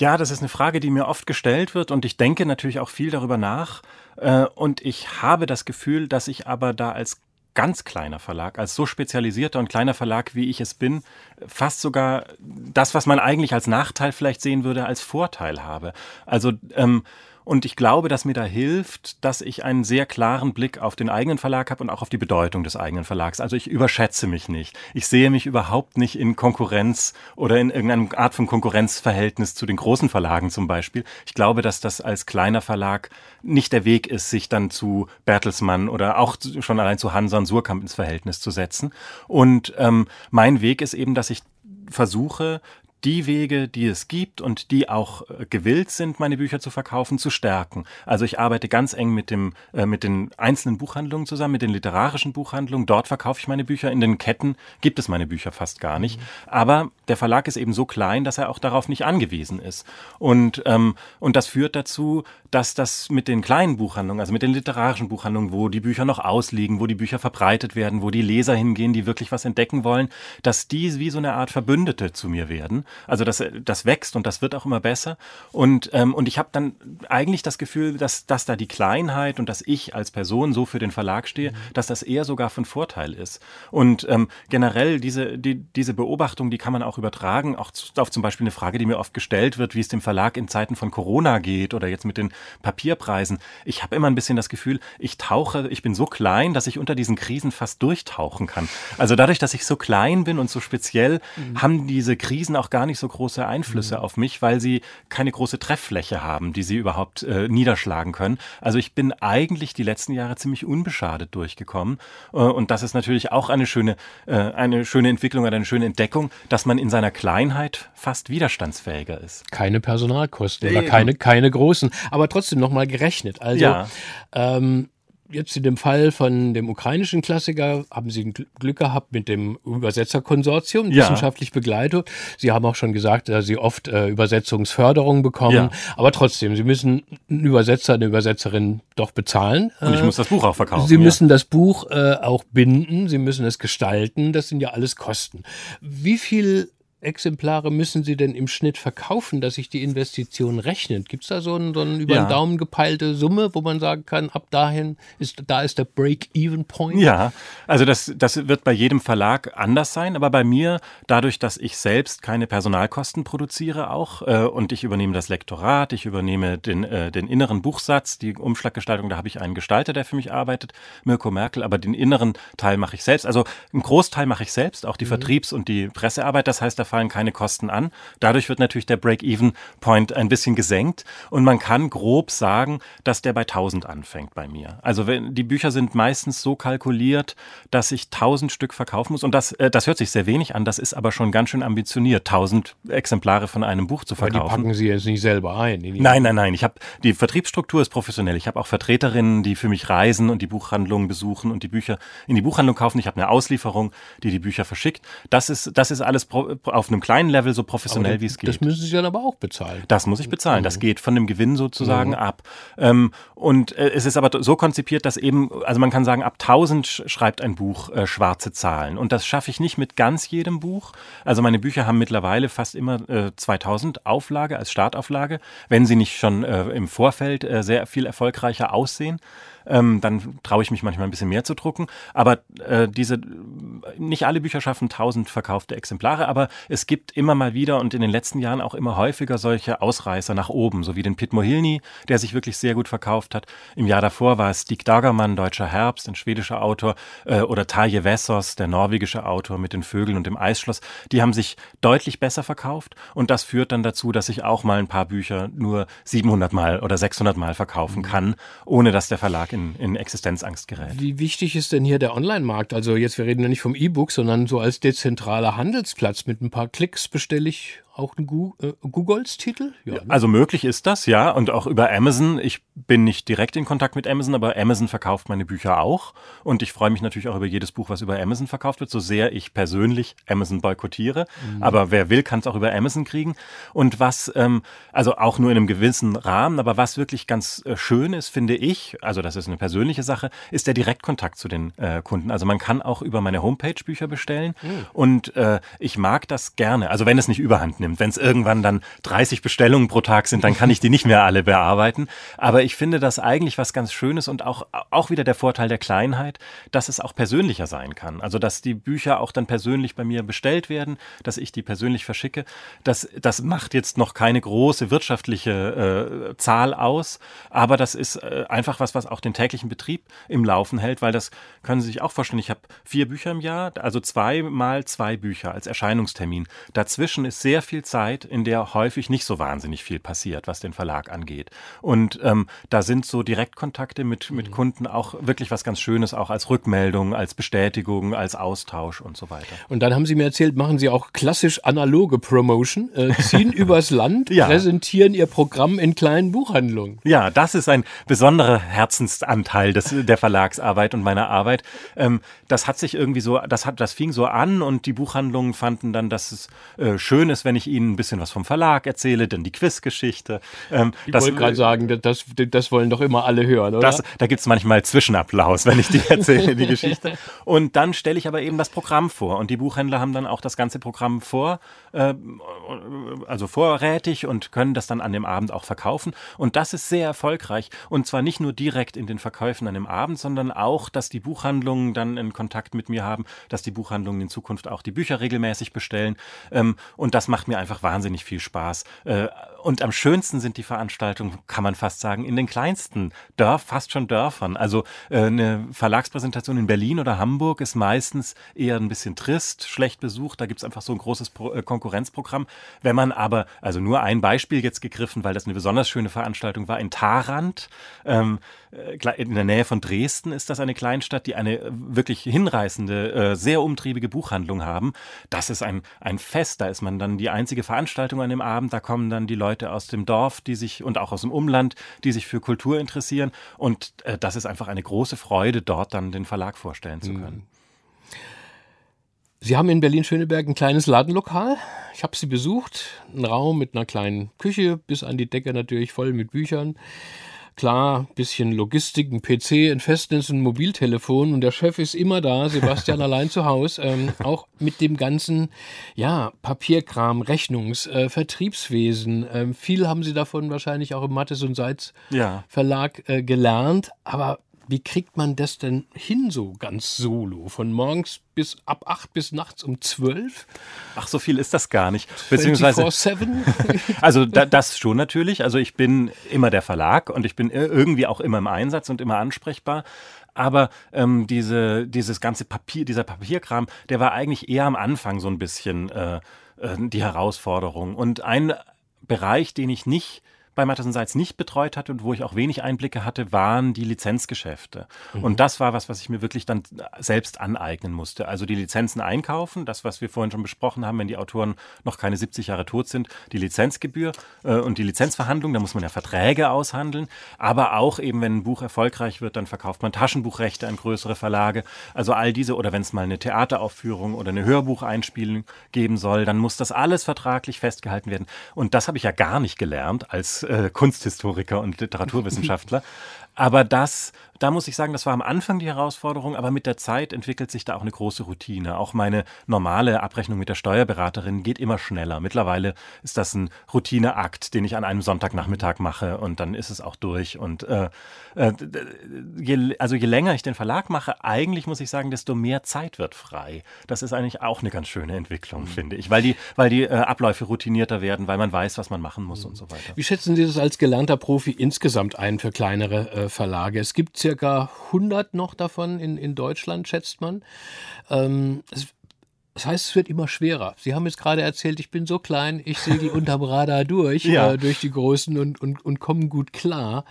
Ja, das ist eine Frage, die mir oft gestellt wird und ich denke natürlich auch viel darüber nach. Äh, Und ich habe das Gefühl, dass ich aber da als ganz kleiner Verlag, als so spezialisierter und kleiner Verlag, wie ich es bin, fast sogar das, was man eigentlich als Nachteil vielleicht sehen würde, als Vorteil habe. Also ähm, und ich glaube, dass mir da hilft, dass ich einen sehr klaren Blick auf den eigenen Verlag habe und auch auf die Bedeutung des eigenen Verlags. Also ich überschätze mich nicht. Ich sehe mich überhaupt nicht in Konkurrenz oder in irgendeiner Art von Konkurrenzverhältnis zu den großen Verlagen zum Beispiel. Ich glaube, dass das als kleiner Verlag nicht der Weg ist, sich dann zu Bertelsmann oder auch schon allein zu Hansa und Surkamp ins Verhältnis zu setzen. Und ähm, mein Weg ist eben, dass ich versuche, die Wege, die es gibt und die auch äh, gewillt sind, meine Bücher zu verkaufen, zu stärken. Also ich arbeite ganz eng mit dem äh, mit den einzelnen Buchhandlungen zusammen, mit den literarischen Buchhandlungen. Dort verkaufe ich meine Bücher. In den Ketten gibt es meine Bücher fast gar nicht. Aber der Verlag ist eben so klein, dass er auch darauf nicht angewiesen ist. Und ähm, und das führt dazu, dass das mit den kleinen Buchhandlungen, also mit den literarischen Buchhandlungen, wo die Bücher noch ausliegen, wo die Bücher verbreitet werden, wo die Leser hingehen, die wirklich was entdecken wollen, dass die wie so eine Art Verbündete zu mir werden. Also das, das wächst und das wird auch immer besser. Und, ähm, und ich habe dann eigentlich das Gefühl, dass, dass da die Kleinheit und dass ich als Person so für den Verlag stehe, dass das eher sogar von Vorteil ist. Und ähm, generell diese, die, diese Beobachtung, die kann man auch übertragen, auch auf zum Beispiel eine Frage, die mir oft gestellt wird, wie es dem Verlag in Zeiten von Corona geht oder jetzt mit den Papierpreisen. Ich habe immer ein bisschen das Gefühl, ich tauche, ich bin so klein, dass ich unter diesen Krisen fast durchtauchen kann. Also dadurch, dass ich so klein bin und so speziell, haben diese Krisen auch gar nicht so große Einflüsse auf mich, weil sie keine große Trefffläche haben, die sie überhaupt äh, niederschlagen können. Also ich bin eigentlich die letzten Jahre ziemlich unbeschadet durchgekommen. Äh, und das ist natürlich auch eine schöne, äh, eine schöne Entwicklung oder eine schöne Entdeckung, dass man in seiner Kleinheit fast widerstandsfähiger ist. keine Personalkosten oder Eben. keine, keine großen, aber trotzdem nochmal gerechnet. Also Ja. ähm, jetzt in dem Fall von dem ukrainischen Klassiker haben Sie Glück gehabt mit dem Übersetzerkonsortium, Ja. wissenschaftlich begleitet. Sie haben auch schon gesagt, dass Sie oft äh, Übersetzungsförderung bekommen, Ja. aber trotzdem, Sie müssen einen Übersetzer, eine Übersetzerin doch bezahlen. Und ich Äh, muss das Buch auch verkaufen. Sie ja. müssen das Buch äh, auch binden, Sie müssen es gestalten, das sind ja alles Kosten. Wie viel Exemplare müssen Sie denn im Schnitt verkaufen, dass sich die Investition rechnet? Gibt es da so, einen, so einen über Ja. den Daumen gepeilte Summe, wo man sagen kann, ab dahin ist da ist der Break-Even-Point? Ja, also das, das wird bei jedem Verlag anders sein, aber bei mir, dadurch, dass ich selbst keine Personalkosten produziere auch äh, und ich übernehme das Lektorat, ich übernehme den, äh, den inneren Buchsatz, die Umschlaggestaltung, da habe ich einen Gestalter, der für mich arbeitet, Mirko Merkel, aber den inneren Teil mache ich selbst. Also einen Großteil mache ich selbst, auch die Vertriebs- und die Pressearbeit, das heißt, da fallen keine Kosten an. Dadurch wird natürlich der Break-Even-Point ein bisschen gesenkt und man kann grob sagen, dass der bei 1000 anfängt bei mir. Also wenn, die Bücher sind meistens so kalkuliert, dass ich 1000 Stück verkaufen muss und das, äh, das hört sich sehr wenig an, das ist aber schon ganz schön ambitioniert, 1000 Exemplare von einem Buch zu Weil die verkaufen. packen Sie jetzt nicht selber ein. in die- Nein, nein, nein. Ich habe die Vertriebsstruktur ist professionell. Ich habe auch Vertreterinnen, die für mich reisen und die Buchhandlungen besuchen und die Bücher in die Buchhandlung kaufen. Ich habe eine Auslieferung, die die Bücher verschickt. Das ist das ist alles pro, auf einem kleinen Level so professionell wie es geht. Das müssen Sie dann aber auch bezahlen. Das muss ich bezahlen. Das geht von dem Gewinn sozusagen ab. Ähm, und äh, es ist aber so konzipiert, dass eben, also man kann sagen, ab 1000 sch- schreibt ein Buch äh, schwarze Zahlen. Und das schaffe ich nicht mit ganz jedem Buch. Also meine Bücher haben mittlerweile fast immer äh, 2000 Auflage als Startauflage, wenn sie nicht schon äh, im Vorfeld äh, sehr viel erfolgreicher aussehen. Ähm, dann traue ich mich manchmal ein bisschen mehr zu drucken. Aber äh, diese, nicht alle Bücher schaffen 1000 verkaufte Exemplare, aber es gibt immer mal wieder und in den letzten Jahren auch immer häufiger solche Ausreißer nach oben, so wie den Pit Mohilny, der sich wirklich sehr gut verkauft hat. Im Jahr davor war es Stig Dagermann, deutscher Herbst, ein schwedischer Autor, äh, oder Tarje Vessos, der norwegische Autor mit den Vögeln und dem Eisschloss. Die haben sich deutlich besser verkauft und das führt dann dazu, dass ich auch mal ein paar Bücher nur 700 Mal oder 600 Mal verkaufen kann, ohne dass der Verlag in, in Existenzangst gerät. Wie wichtig ist denn hier der Online-Markt? Also jetzt, wir reden ja nicht vom E-Book, sondern so als dezentraler Handelsplatz. Mit ein paar Klicks bestelle ich auch ein Gu äh, Googles-Titel? Ja, ne? Also möglich ist das, ja. Und auch über Amazon. Ich bin nicht direkt in Kontakt mit Amazon, aber Amazon verkauft meine Bücher auch. Und ich freue mich natürlich auch über jedes Buch, was über Amazon verkauft wird, so sehr ich persönlich Amazon boykottiere. Aber wer will, kann es auch über Amazon kriegen. Und was, ähm, also auch nur in einem gewissen Rahmen, aber was wirklich ganz äh, schön ist, finde ich, also das ist eine persönliche Sache, ist der Direktkontakt zu den äh, Kunden. Also man kann auch über meine Homepage Bücher bestellen. Und äh, ich mag das gerne. Also wenn es nicht überhand nimmt, wenn es irgendwann dann 30 Bestellungen pro Tag sind, dann kann ich die nicht mehr alle bearbeiten. Aber ich finde das eigentlich was ganz Schönes und auch, auch wieder der Vorteil der Kleinheit, dass es auch persönlicher sein kann. Also dass die Bücher auch dann persönlich bei mir bestellt werden, dass ich die persönlich verschicke. Das, das macht jetzt noch keine große wirtschaftliche äh, Zahl aus, aber das ist äh, einfach was, was auch den täglichen Betrieb im Laufen hält, weil das können Sie sich auch vorstellen. Ich habe vier Bücher im Jahr, also zweimal zwei Bücher als Erscheinungstermin. Dazwischen ist sehr viel Zeit, in der häufig nicht so wahnsinnig viel passiert, was den Verlag angeht. Und ähm, da sind so Direktkontakte mit, mit Kunden auch wirklich was ganz Schönes, auch als Rückmeldung, als Bestätigung, als Austausch und so weiter. Und dann haben Sie mir erzählt, machen Sie auch klassisch analoge Promotion, äh, ziehen (laughs) übers Land, Ja. präsentieren Ihr Programm in kleinen Buchhandlungen. Ja, das ist ein besonderer Herzensanteil des, der Verlagsarbeit und meiner Arbeit. Ähm, das hat sich irgendwie so, das hat, das fing so an und die Buchhandlungen fanden dann, dass es äh, schön ist, wenn ich ihnen ein bisschen was vom Verlag erzähle, denn die Quizgeschichte. Ähm, Ich wollte gerade sagen, das, das, das wollen doch immer alle hören, oder? Das, da gibt's manchmal Zwischenapplaus, wenn ich die (laughs) erzähle, die Geschichte. Und dann stelle ich aber eben das Programm vor. Und die Buchhändler haben dann auch das ganze Programm vor, äh, also vorrätig und können das dann an dem Abend auch verkaufen. Und das ist sehr erfolgreich. Und zwar nicht nur direkt in den Verkäufen an dem Abend, sondern auch, dass die Buchhandlungen dann in Kontakt mit mir haben, dass die Buchhandlungen in Zukunft auch die Bücher regelmäßig bestellen. Ähm, und das macht mir einfach wahnsinnig viel Spaß. Äh, und am schönsten sind die Veranstaltungen, kann man fast sagen, in den kleinsten Dörf, fast schon Dörfern. Also äh, eine Verlagspräsentation in Berlin oder Hamburg ist meistens eher ein bisschen trist, schlecht besucht. Da gibt's einfach so ein großes äh, Konkurrenzprogramm. Wenn man aber, also nur ein Beispiel jetzt gegriffen, weil das eine besonders schöne Veranstaltung war, in Tarant, ähm, äh, in der Nähe von Dresden ist das eine Kleinstadt, die eine wirklich hinreißende, sehr umtriebige Buchhandlung haben. Das ist ein, ein Fest, da ist man dann die einzige Veranstaltung an dem Abend, da kommen dann die Leute aus dem Dorf, die sich und auch aus dem Umland, die sich für Kultur interessieren und äh, das ist einfach eine große Freude, dort dann den Verlag vorstellen zu können. Sie haben in Berlin-Schöneberg ein kleines Ladenlokal. Ich habe Sie besucht. Ein Raum mit einer kleinen Küche, bis an die Decke natürlich voll mit Büchern. Klar, bisschen Logistik, ein PC, ein Festnetz, ein Mobiltelefon und der Chef ist immer da, Sebastian (laughs) allein zu Hause, ähm, auch mit dem ganzen, ja, Papierkram, Rechnungs-, äh, Vertriebswesen. Ähm, viel haben Sie davon wahrscheinlich auch im Mattes und Seitz Ja. Verlag äh, gelernt, aber wie kriegt man das denn hin so ganz solo? Von morgens bis ab 8 bis nachts um 12? Ach, so viel ist das gar nicht. Beziehungsweise 24-7? (laughs) Also da, das schon natürlich. Also ich bin immer der Verlag und ich bin ir- irgendwie auch immer im Einsatz und immer ansprechbar. Aber ähm, diese, dieses ganze Papier, dieser Papierkram, der war eigentlich eher am Anfang so ein bisschen äh, äh, die Herausforderung. Und ein Bereich, den ich nicht bei Matterson Seitz nicht betreut hatte und wo ich auch wenig Einblicke hatte, waren die Lizenzgeschäfte. Und das war was, was ich mir wirklich dann selbst aneignen musste. Also die Lizenzen einkaufen, das, was wir vorhin schon besprochen haben, wenn die Autoren noch keine 70 Jahre tot sind, die Lizenzgebühr äh, und die Lizenzverhandlung, da muss man ja Verträge aushandeln, aber auch eben, wenn ein Buch erfolgreich wird, dann verkauft man Taschenbuchrechte an größere Verlage. Also all diese, oder wenn es mal eine Theateraufführung oder eine Hörbucheinspielung geben soll, dann muss das alles vertraglich festgehalten werden. Und das habe ich ja gar nicht gelernt als äh, Kunsthistoriker und Literaturwissenschaftler. (laughs) Aber das, da muss ich sagen, das war am Anfang die Herausforderung, aber mit der Zeit entwickelt sich da auch eine große Routine. Auch meine normale Abrechnung mit der Steuerberaterin geht immer schneller. Mittlerweile ist das ein Routineakt, den ich an einem Sonntagnachmittag mache und dann ist es auch durch. Und äh, äh, je, also je länger ich den Verlag mache, eigentlich muss ich sagen, desto mehr Zeit wird frei. Das ist eigentlich auch eine ganz schöne Entwicklung, finde ich, weil die, weil die äh, Abläufe routinierter werden, weil man weiß, was man machen muss und so weiter. Wie schätzen Sie das als gelernter Profi insgesamt ein für kleinere äh, Verlage? Es gibt circa 100 noch davon in, in Deutschland, schätzt man. Ähm, es, Das heißt, es wird immer schwerer. Sie haben jetzt gerade erzählt, ich bin so klein, ich segel (laughs) unterm Radar durch, Ja. äh, durch die Großen und, und, und komme gut klar.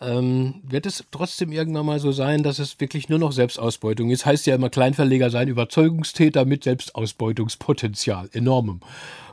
Ähm, wird es trotzdem irgendwann mal so sein, dass es wirklich nur noch Selbstausbeutung ist? Heißt ja immer, Kleinverleger seien Überzeugungstäter mit Selbstausbeutungspotenzial, enormem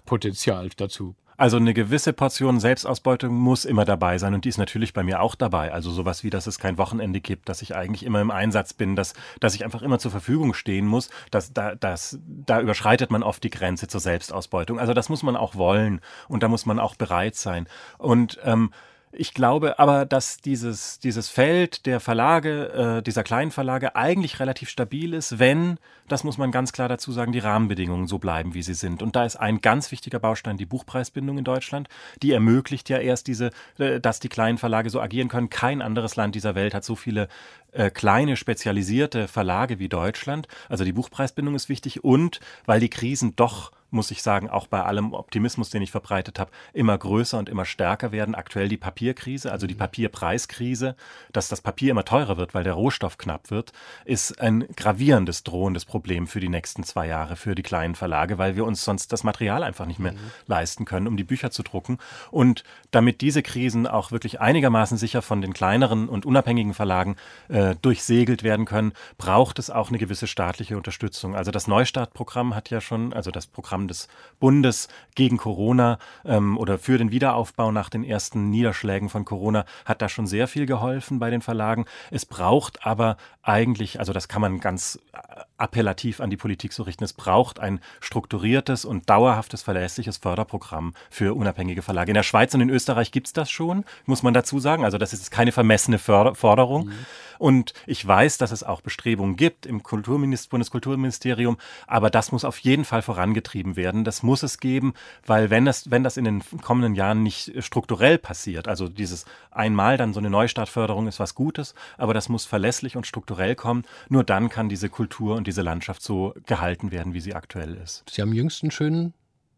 Potenzial dazu. Also eine gewisse Portion Selbstausbeutung muss immer dabei sein und die ist natürlich bei mir auch dabei. Also sowas wie, dass es kein Wochenende gibt, dass ich eigentlich immer im Einsatz bin, dass, dass ich einfach immer zur Verfügung stehen muss. Das, da, das, da überschreitet man oft die Grenze zur Selbstausbeutung. Also das muss man auch wollen und da muss man auch bereit sein. Und ähm, ich glaube aber, dass dieses, dieses Feld der Verlage, äh, dieser kleinen Verlage eigentlich relativ stabil ist, wenn, das muss man ganz klar dazu sagen, die Rahmenbedingungen so bleiben, wie sie sind. Und da ist ein ganz wichtiger Baustein die Buchpreisbindung in Deutschland. Die ermöglicht ja erst diese, äh, dass die kleinen Verlage so agieren können. Kein anderes Land dieser Welt hat so viele äh, kleine spezialisierte Verlage wie Deutschland. Also die Buchpreisbindung ist wichtig und weil die Krisen doch muss ich sagen, auch bei allem Optimismus, den ich verbreitet habe, immer größer und immer stärker werden. Aktuell die Papierkrise, also die Papierpreiskrise, dass das Papier immer teurer wird, weil der Rohstoff knapp wird, ist ein gravierendes, drohendes Problem für die nächsten zwei Jahre für die kleinen Verlage, weil wir uns sonst das Material einfach nicht mehr leisten können, um die Bücher zu drucken. Und damit diese Krisen auch wirklich einigermaßen sicher von den kleineren und unabhängigen Verlagen äh, durchsegelt werden können, braucht es auch eine gewisse staatliche Unterstützung. Also das Neustartprogramm hat ja schon, also das Programm des Bundes gegen Corona ähm, oder für den Wiederaufbau nach den ersten Niederschlägen von Corona hat da schon sehr viel geholfen bei den Verlagen. Es braucht aber eigentlich, also das kann man ganz äh, appellativ an die Politik so richten, es braucht ein strukturiertes und dauerhaftes, verlässliches Förderprogramm für unabhängige Verlage. In der Schweiz und in Österreich gibt es das schon, muss man dazu sagen. Also das ist keine vermessene Förder Forderung. Und ich weiß, dass es auch Bestrebungen gibt im Kulturminister Bundeskulturministerium, aber das muss auf jeden Fall vorangetrieben werden. Das muss es geben, weil wenn das, wenn das in den kommenden Jahren nicht strukturell passiert, also dieses einmal dann so eine Neustartförderung ist was Gutes, aber das muss verlässlich und strukturell kommen. Nur dann kann diese Kultur und diese Landschaft so gehalten werden, wie sie aktuell ist. Sie haben jüngst einen schönen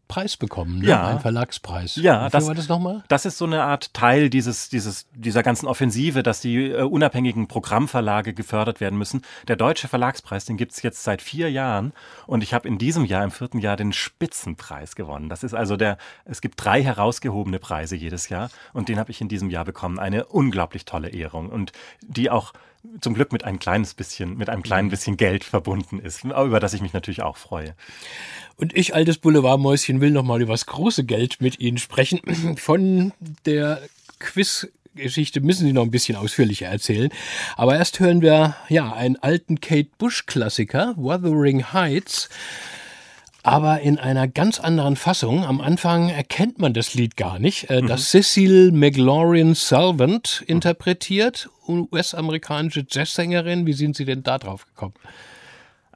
Preis bekommen, ne? Ja. einen Verlagspreis. Ja, Wofür das- war das nochmal? Das ist so eine Art Teil dieses, dieses, dieser ganzen Offensive, dass die äh, unabhängigen Programmverlage gefördert werden müssen. Der Deutsche Verlagspreis, den gibt's jetzt seit vier Jahren und ich habe in diesem Jahr, im vierten Jahr, den Spitzenpreis gewonnen. Das ist also der, es gibt drei herausgehobene Preise jedes Jahr und den habe ich in diesem Jahr bekommen. Eine unglaublich tolle Ehrung und die auch zum Glück mit ein kleines bisschen, mit einem kleinen bisschen Geld verbunden ist, über das ich mich natürlich auch freue. Und ich, altes Boulevardmäuschen, will nochmal über das große Geld mit Ihnen sprechen. Von der Quizgeschichte müssen Sie noch ein bisschen ausführlicher erzählen. Aber erst hören wir ja einen alten Kate Bush-Klassiker, Wuthering Heights. Aber in einer ganz anderen Fassung. Am Anfang erkennt man das Lied gar nicht. Äh, Das Cecil McLaurin Salvant interpretiert, US-amerikanische Jazzsängerin. Wie sind Sie denn da drauf gekommen?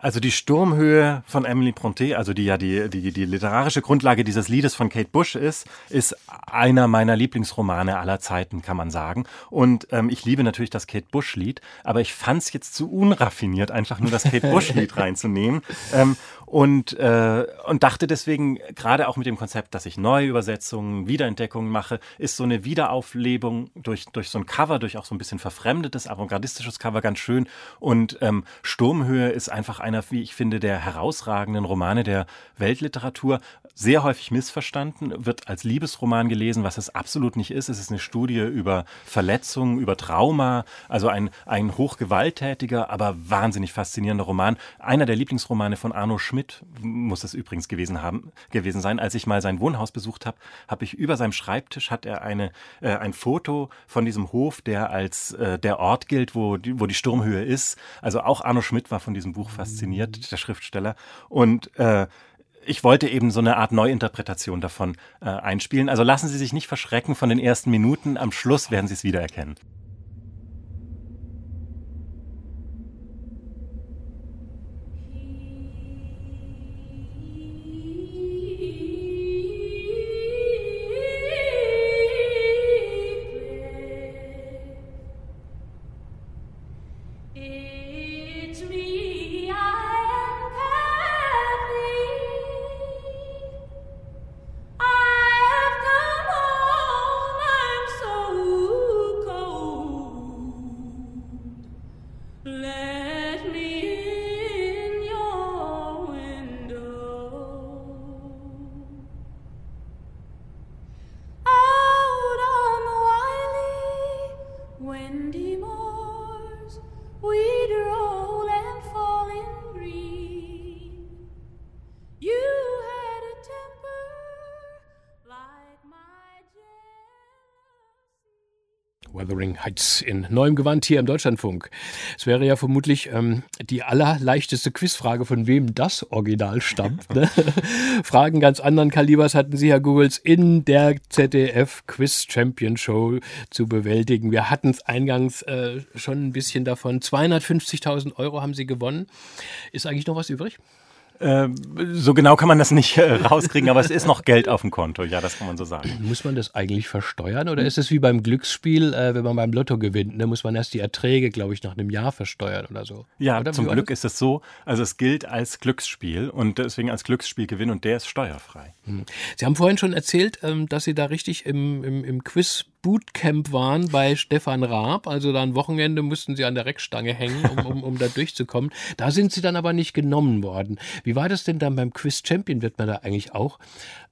Also die Sturmhöhe von Emily Brontë, also die ja die, die, die literarische Grundlage dieses Liedes von Kate Bush ist, ist einer meiner Lieblingsromane aller Zeiten, kann man sagen. Und ähm, ich liebe natürlich das Kate Bush-Lied, aber ich fand es jetzt zu unraffiniert, einfach nur das Kate Bush-Lied (laughs) reinzunehmen. Ähm, und, äh, und dachte deswegen, gerade auch mit dem Konzept, dass ich Neuübersetzungen, Wiederentdeckungen mache, ist so eine Wiederauflebung durch, durch so ein Cover, durch auch so ein bisschen verfremdetes, avantgardistisches Cover ganz schön. Und ähm, Sturmhöhe ist einfach einer, wie ich finde, der herausragenden Romane der Weltliteratur. Sehr häufig missverstanden, wird als Liebesroman gelesen, was es absolut nicht ist. Es ist eine Studie über Verletzungen, über Trauma, also ein, ein hochgewalttätiger, aber wahnsinnig faszinierender Roman. Einer der Lieblingsromane von Arno Schmidt muss es übrigens gewesen haben, gewesen sein. Als ich mal sein Wohnhaus besucht habe, habe ich über seinem Schreibtisch hat er eine, äh, ein Foto von diesem Hof, der als äh, der Ort gilt, wo die, wo die Sturmhöhe ist. Also auch Arno Schmidt war von diesem Buch fasziniert, der Schriftsteller. Und äh, ich wollte eben so eine Art Neuinterpretation davon äh, einspielen. Also lassen Sie sich nicht verschrecken von den ersten Minuten. Am Schluss werden Sie es wiedererkennen. Wuthering Heights in neuem Gewand hier im Deutschlandfunk. Es wäre ja vermutlich ähm, die allerleichteste Quizfrage, von wem das Original stammt. Ne? (laughs) Fragen ganz anderen Kalibers hatten Sie, Herr Googles, in der ZDF Quiz Champion Show zu bewältigen. Wir hatten es eingangs äh, schon ein bisschen davon. 250.000 Euro haben Sie gewonnen. Ist eigentlich noch was übrig? Äh, so genau kann man das nicht äh, rauskriegen, aber es ist noch Geld auf dem Konto, ja, das kann man so sagen. Muss man das eigentlich versteuern oder ist es wie beim Glücksspiel, äh, wenn man beim Lotto gewinnt? Ne, muss man erst die Erträge, glaube ich, nach einem Jahr versteuern oder so? Ja, oder? zum Glück das? ist es so, also es gilt als Glücksspiel und deswegen als Glücksspielgewinn und der ist steuerfrei. Sie haben vorhin schon erzählt, ähm, dass Sie da richtig im, im, im Quiz Bootcamp waren bei Stefan Raab. Also da ein Wochenende mussten Sie an der Reckstange hängen, um, um, um da durchzukommen. Da sind Sie dann aber nicht genommen worden. Wie war das denn dann beim Quiz Champion? Wird man da eigentlich auch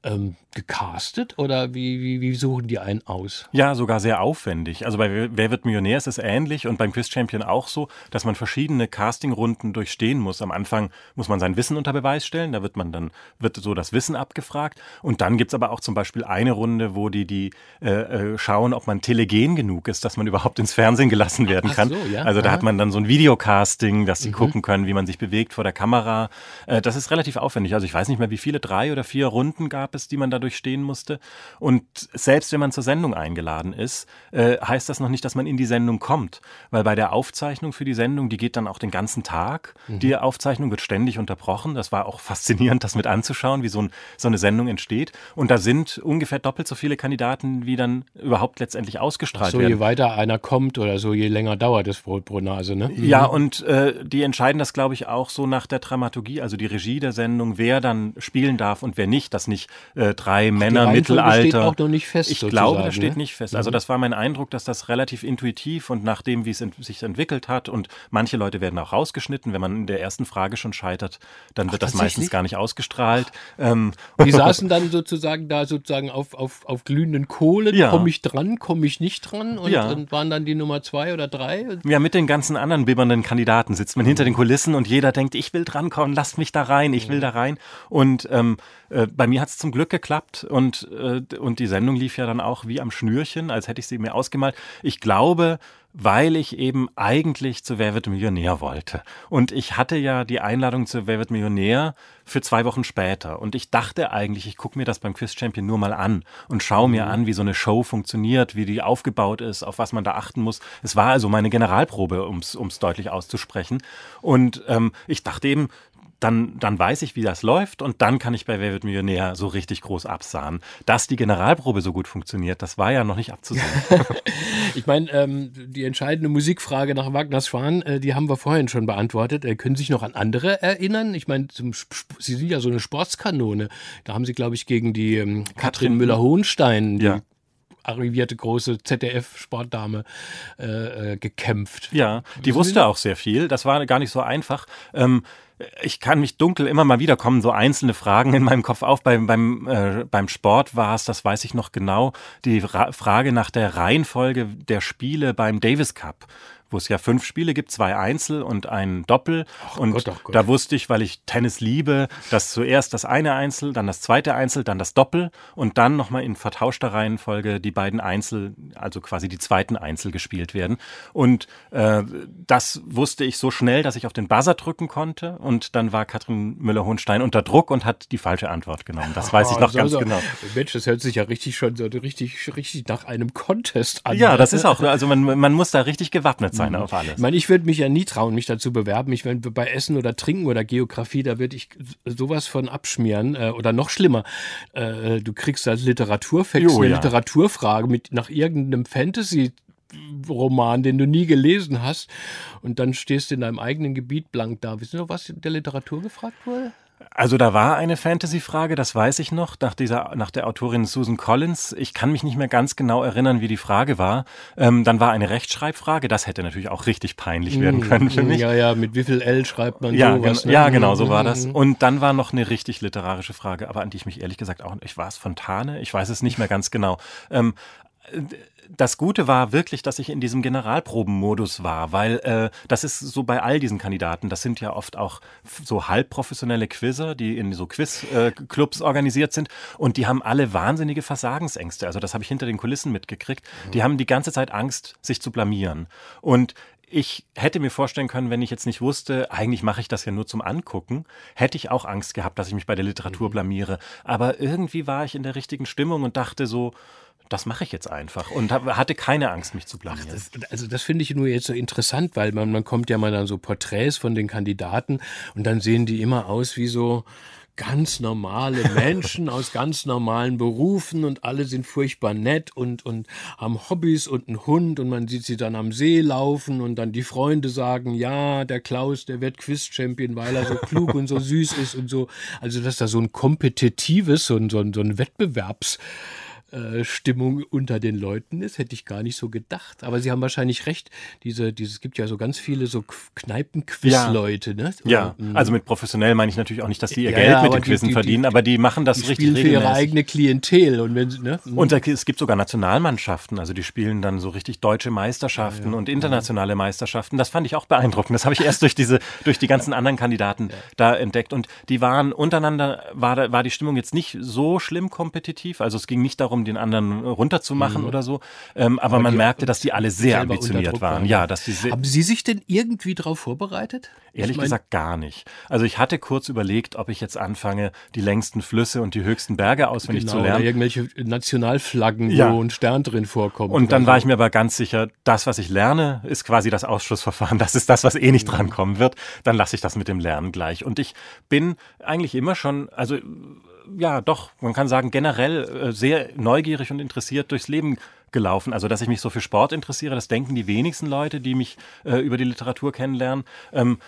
ähm, gecastet oder wie, wie, wie suchen die einen aus? Ja, sogar sehr aufwendig. Also bei Wer wird Millionär ist es ähnlich und beim Quiz Champion auch so, dass man verschiedene Castingrunden durchstehen muss. Am Anfang muss man sein Wissen unter Beweis stellen, da wird man dann, wird so das Wissen abgefragt. Und dann gibt's aber auch zum Beispiel eine Runde, wo die, die äh, äh, schauen, ob man telegen genug ist, dass man (laughs) überhaupt ins Fernsehen gelassen werden kann. so, ja. Also da Aha. hat man dann so ein Videocasting, dass sie gucken können, wie man sich bewegt vor der Kamera. Äh, das ist relativ aufwendig. Also ich weiß nicht mehr, wie viele, drei oder vier Runden gab es, die man da durchstehen musste. Und selbst wenn man zur Sendung eingeladen ist, äh, heißt das noch nicht, dass man in die Sendung kommt. Weil bei der Aufzeichnung für die Sendung, die geht dann auch den ganzen Tag. Die Aufzeichnung wird ständig unterbrochen. Das war auch faszinierend, das mit anzuschauen, wie so, ein, so eine Sendung entsteht. Und da sind ungefähr doppelt so viele Kandidaten, wie dann überhaupt letztendlich ausgestrahlt So werden. je weiter einer kommt oder so, je länger dauert das Brot pro Nase, ne? Ja, und äh, die entscheiden das, glaube ich, auch so nach der Dramaturgie, also die Regie der Sendung, wer dann spielen darf und wer nicht, dass nicht äh, drei Männer Reihenfolge Mittelalter. steht auch noch nicht fest, Ich glaube, das steht ne? nicht fest. Also das war mein Eindruck, dass das relativ intuitiv und nach dem, wie es ent sich entwickelt hat und manche Leute werden auch rausgeschnitten. Wenn man in der ersten Frage schon scheitert, dann wird das tatsächlich? meistens gar nicht ausgestrahlt. Ähm, (laughs) Die saßen dann sozusagen da sozusagen auf, auf, auf glühenden Kohlen. Ja. Komme ich dran, komme ich nicht dran? Und, Ja. und waren dann die Nummer zwei oder drei? Ja, mit den ganzen anderen bibbernden Kandidaten sitzt man hinter den Kulissen und jeder denkt, ich will drankommen, lasst mich da rein, ich will da rein. Und ähm, äh, bei mir hat es zum Glück geklappt und, äh, und die Sendung lief ja dann auch wie am Schnürchen, als hätte ich sie mir ausgemalt. Ich glaube, weil ich eben eigentlich zu Wer wird Millionär wollte. Und ich hatte ja die Einladung zu Wer wird Millionär für zwei Wochen später. Und ich dachte eigentlich, ich gucke mir das beim Quiz Champion nur mal an und schaue mir an, wie so eine Show funktioniert, wie die aufgebaut ist, auf was man da achten muss. Es war also meine Generalprobe, um es deutlich auszusprechen. Und ähm, ich dachte eben, dann, dann weiß ich, wie das läuft und dann kann ich bei Wer wird Millionär so richtig groß absahen. Dass die Generalprobe so gut funktioniert, das war ja noch nicht abzusehen. (laughs) Ich meine, ähm, die entscheidende Musikfrage nach Wagners Schwan, äh, die haben wir vorhin schon beantwortet. Äh, können Sie sich noch an andere erinnern? Ich meine, Sie sind ja so eine Sportskanone. Da haben Sie, glaube ich, gegen die ähm, Katrin Müller-Hohenstein, die Ja. arrivierte große ZDF-Sportdame, äh, äh, gekämpft. Ja, die wusste auch sehr viel. Das war gar nicht so einfach. Ähm, ich kann mich dunkel immer mal wieder kommen, so einzelne Fragen in meinem Kopf auf. Beim, beim, äh, beim Sport war es, das weiß ich noch genau, die Ra Frage nach der Reihenfolge der Spiele beim Davis Cup wo es ja fünf Spiele gibt, zwei Einzel und ein Doppel. und Gott, ach Gott. da wusste ich, weil ich Tennis liebe, dass zuerst das eine Einzel, dann das zweite Einzel, dann das Doppel und dann nochmal in vertauschter Reihenfolge die beiden Einzel, also quasi die zweiten Einzel gespielt werden. Und äh, das wusste ich so schnell, dass ich auf den Buzzer drücken konnte und dann war Katrin Müller-Hohenstein unter Druck und hat die falsche Antwort genommen. Das weiß ich (laughs) noch so, ganz so. genau. Mensch, das hört sich ja richtig schon so richtig, richtig nach einem Contest an. Ja, das ist auch, also man, man muss da richtig gewappnet sein Mhm. auf alles. Ich meine, ich würde mich ja nie trauen, mich dazu bewerben. Ich wenn bei Essen oder Trinken oder Geografie, da würde ich sowas von abschmieren äh, oder noch schlimmer. Äh, du kriegst als Literaturfex Jo, eine ja. Literaturfrage mit nach irgendeinem Fantasy Roman, den du nie gelesen hast, und dann stehst du in deinem eigenen Gebiet blank da. Wissen Sie noch, was in der Literatur gefragt wurde? Also da war eine Fantasy-Frage, das weiß ich noch, nach dieser, nach der Autorin Susan Collins. Ich kann mich nicht mehr ganz genau erinnern, wie die Frage war. Ähm, dann war eine Rechtschreibfrage, das hätte natürlich auch richtig peinlich werden können für mich. Ja, ja, mit wie viel L schreibt man Ja, sowas? gen ne? ja, genau, so war Mhm, das. mhm. Und dann war noch eine richtig literarische Frage, aber an die ich mich ehrlich gesagt auch, ich war es Fontane, ich weiß es nicht mehr ganz genau. Ähm, das Gute war wirklich, dass ich in diesem Generalprobenmodus war, weil äh, das ist so bei all diesen Kandidaten, das sind ja oft auch so halbprofessionelle Quizzer, die in so Quizclubs organisiert sind und die haben alle wahnsinnige Versagensängste. Also das habe ich hinter den Kulissen mitgekriegt. Die haben die ganze Zeit Angst, sich zu blamieren. Und ich hätte mir vorstellen können, wenn ich jetzt nicht wusste, eigentlich mache ich das ja nur zum Angucken, hätte ich auch Angst gehabt, dass ich mich bei der Literatur blamiere. Aber irgendwie war ich in der richtigen Stimmung und dachte so, das mache ich jetzt einfach und hab, hatte keine Angst, mich zu blamieren. Das, also das finde ich nur jetzt so interessant, weil man, man kommt ja mal dann so Porträts von den Kandidaten und dann sehen die immer aus wie so ganz normale (laughs) Menschen aus ganz normalen Berufen und alle sind furchtbar nett und, und haben Hobbys und einen Hund und man sieht sie dann am See laufen und dann die Freunde sagen, ja, der Klaus, der wird Quiz-Champion, weil er so klug und so (laughs) süß ist und so. Also dass da so ein kompetitives, ein, so ein, so ein Wettbewerbs äh, Stimmung unter den Leuten ist, hätte ich gar nicht so gedacht. Aber Sie haben wahrscheinlich recht. Diese, diese, es gibt ja so ganz viele so Kneipen-Quiz-Leute, ne? Ja, Oder, also mit professionell meine ich natürlich auch nicht, dass die ihr Ja, Geld ja, mit den Quizzen die- verdienen, die- aber die machen das die richtig spielen für ihre regelmäßig. eigene Klientel. Und wenn, ne? Und da, es gibt sogar Nationalmannschaften, also die spielen dann so richtig deutsche Meisterschaften und internationale Meisterschaften. Das fand ich auch beeindruckend. Das habe ich erst durch diese, durch die ganzen anderen Kandidaten da entdeckt. Und die waren untereinander, war, war die Stimmung jetzt nicht so schlimm kompetitiv. Also es ging nicht darum, den anderen runterzumachen oder so. Ähm, aber, man die merkte, dass die alle sehr ambitioniert waren. waren. Ja, dass die Haben Sie sich denn irgendwie darauf vorbereitet? Ehrlich Ich mein, gesagt gar nicht. Also ich hatte kurz überlegt, ob ich jetzt anfange, die längsten Flüsse und die höchsten Berge auswendig genau, zu oder lernen. irgendwelche Nationalflaggen, Ja. wo ein Stern drin vorkommt. Und dann oder war ich mir aber ganz sicher, das, was ich lerne, ist quasi das Ausschlussverfahren. Das ist das, was eh nicht drankommen wird. Dann lasse ich das mit dem Lernen gleich. Und ich bin eigentlich immer schon, also ja, doch, man kann sagen, generell äh, sehr neugierig und interessiert durchs Leben gelaufen. Also, dass ich mich so für Sport interessiere, das denken die wenigsten Leute, die mich äh, über die Literatur kennenlernen. Ähm,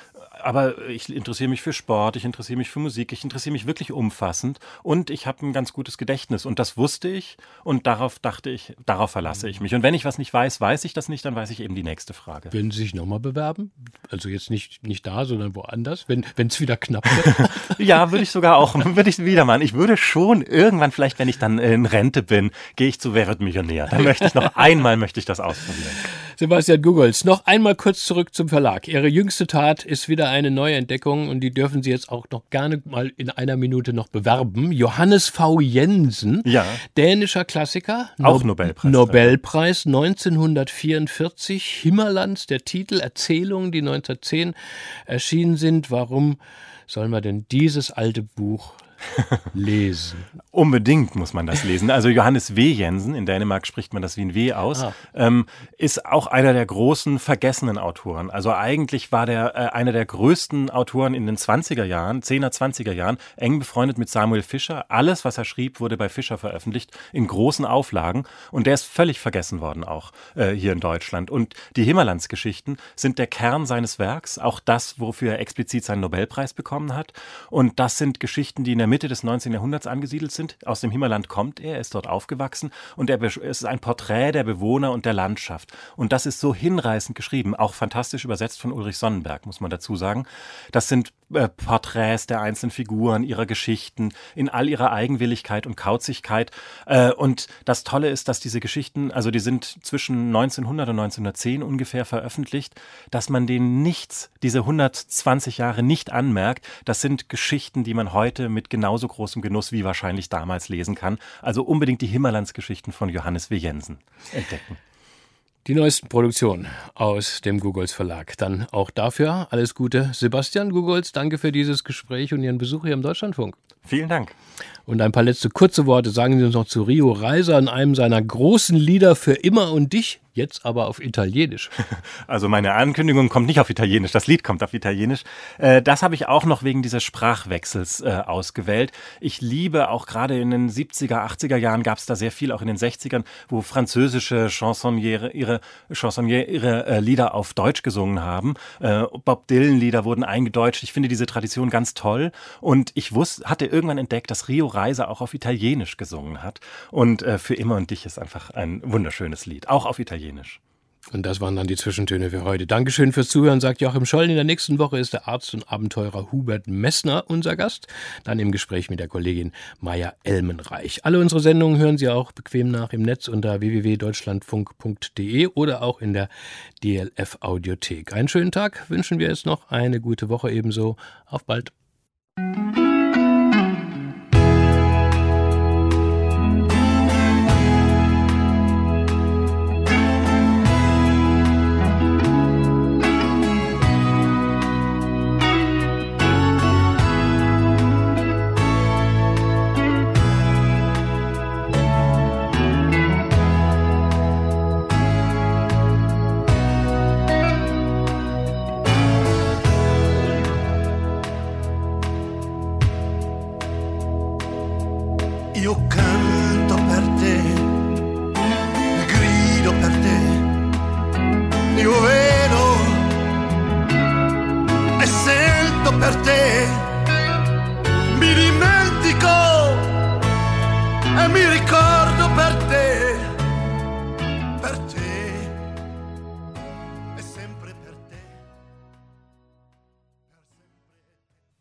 aber ich interessiere mich für Sport, ich interessiere mich für Musik, ich interessiere mich wirklich umfassend und ich habe ein ganz gutes Gedächtnis und das wusste ich und darauf dachte ich, darauf verlasse ich mich. Und wenn ich was nicht weiß, weiß ich das nicht, dann weiß ich eben die nächste Frage. Würden Sie sich nochmal bewerben? Also jetzt nicht, nicht da, sondern woanders, wenn es wieder knapp wird. (laughs) Ja, würde ich sogar auch, würde ich wieder machen. Ich würde schon irgendwann, vielleicht wenn ich dann in Rente bin, gehe ich zu Wer wird Millionär. Dann möchte ich noch einmal möchte ich das ausprobieren. Sebastian Googles, noch einmal kurz zurück zum Verlag. Ihre jüngste Tat ist wieder eine Neuentdeckung und die dürfen Sie jetzt auch noch gerne mal in einer Minute noch bewerben. Johannes V. Jensen, Ja. dänischer Klassiker, Auch No- Nobelpreisträger. Nobelpreis 1944, Himmerlands, der Titel, Erzählungen, die 1910 erschienen sind. Warum sollen wir denn dieses alte Buch lesen? Unbedingt muss man das lesen. Also Johannes W. Jensen, in Dänemark spricht man das wie ein W aus, Ah. ähm, ist auch einer der großen vergessenen Autoren. Also eigentlich war der äh, einer der größten Autoren in den 20er Jahren, 10er, 20er Jahren, eng befreundet mit Samuel Fischer. Alles, was er schrieb, wurde bei Fischer veröffentlicht in großen Auflagen und der ist völlig vergessen worden auch äh, hier in Deutschland. Und die Himmerlandsgeschichten sind der Kern seines Werks, auch das, wofür er explizit seinen Nobelpreis bekommen hat. Und das sind Geschichten, die in der Mitte des 19. Jahrhunderts angesiedelt sind. Aus dem Himmerland kommt er, ist dort aufgewachsen und er, es ist ein Porträt der Bewohner und der Landschaft. Und das ist so hinreißend geschrieben, auch fantastisch übersetzt von Ulrich Sonnenberg, muss man dazu sagen. Das sind äh, Porträts der einzelnen Figuren, ihrer Geschichten, in all ihrer Eigenwilligkeit und Kauzigkeit. Äh, und das Tolle ist, dass diese Geschichten, also die sind zwischen 1900 und 1910 ungefähr veröffentlicht, dass man denen nichts, diese 120 Jahre nicht anmerkt. Das sind Geschichten, die man heute mit genauso großem Genuss wie wahrscheinlich damals lesen kann. Also unbedingt die Himmerlandsgeschichten von Johannes W. Jensen entdecken. Die neuesten Produktionen aus dem Googles Verlag. Dann auch dafür alles Gute. Sebastian Googles, danke für dieses Gespräch und Ihren Besuch hier im Deutschlandfunk. Vielen Dank. Und ein paar letzte kurze Worte sagen Sie uns noch zu Rio Reiser in einem seiner großen Lieder für immer und dich, jetzt aber auf Italienisch. (laughs) Also meine Ankündigung kommt nicht auf Italienisch, das Lied kommt auf Italienisch. Äh, das habe ich auch noch wegen dieses Sprachwechsels äh, ausgewählt. Ich liebe auch gerade in den 70er, 80er Jahren gab es da sehr viel, auch in den 60ern, wo französische Chansonniere ihre, Chansonniere ihre äh, Lieder auf Deutsch gesungen haben. Bob Dylan-Lieder wurden eingedeutscht. Ich finde diese Tradition ganz toll. Und ich wusste, hatte irgendwann entdeckt, dass Rio Reiser auch auf Italienisch gesungen hat. Und für immer und dich ist einfach ein wunderschönes Lied, auch auf Italienisch. Und das waren dann die Zwischentöne für heute. Dankeschön fürs Zuhören, sagt Joachim Scholl. In der nächsten Woche ist der Arzt und Abenteurer Hubert Messner unser Gast. Dann im Gespräch mit der Kollegin Maja Elmenreich. Alle unsere Sendungen hören Sie auch bequem nach im Netz unter www.deutschlandfunk.de oder auch in der DLF Audiothek. Einen schönen Tag wünschen wir jetzt noch. Eine gute Woche ebenso. Auf bald.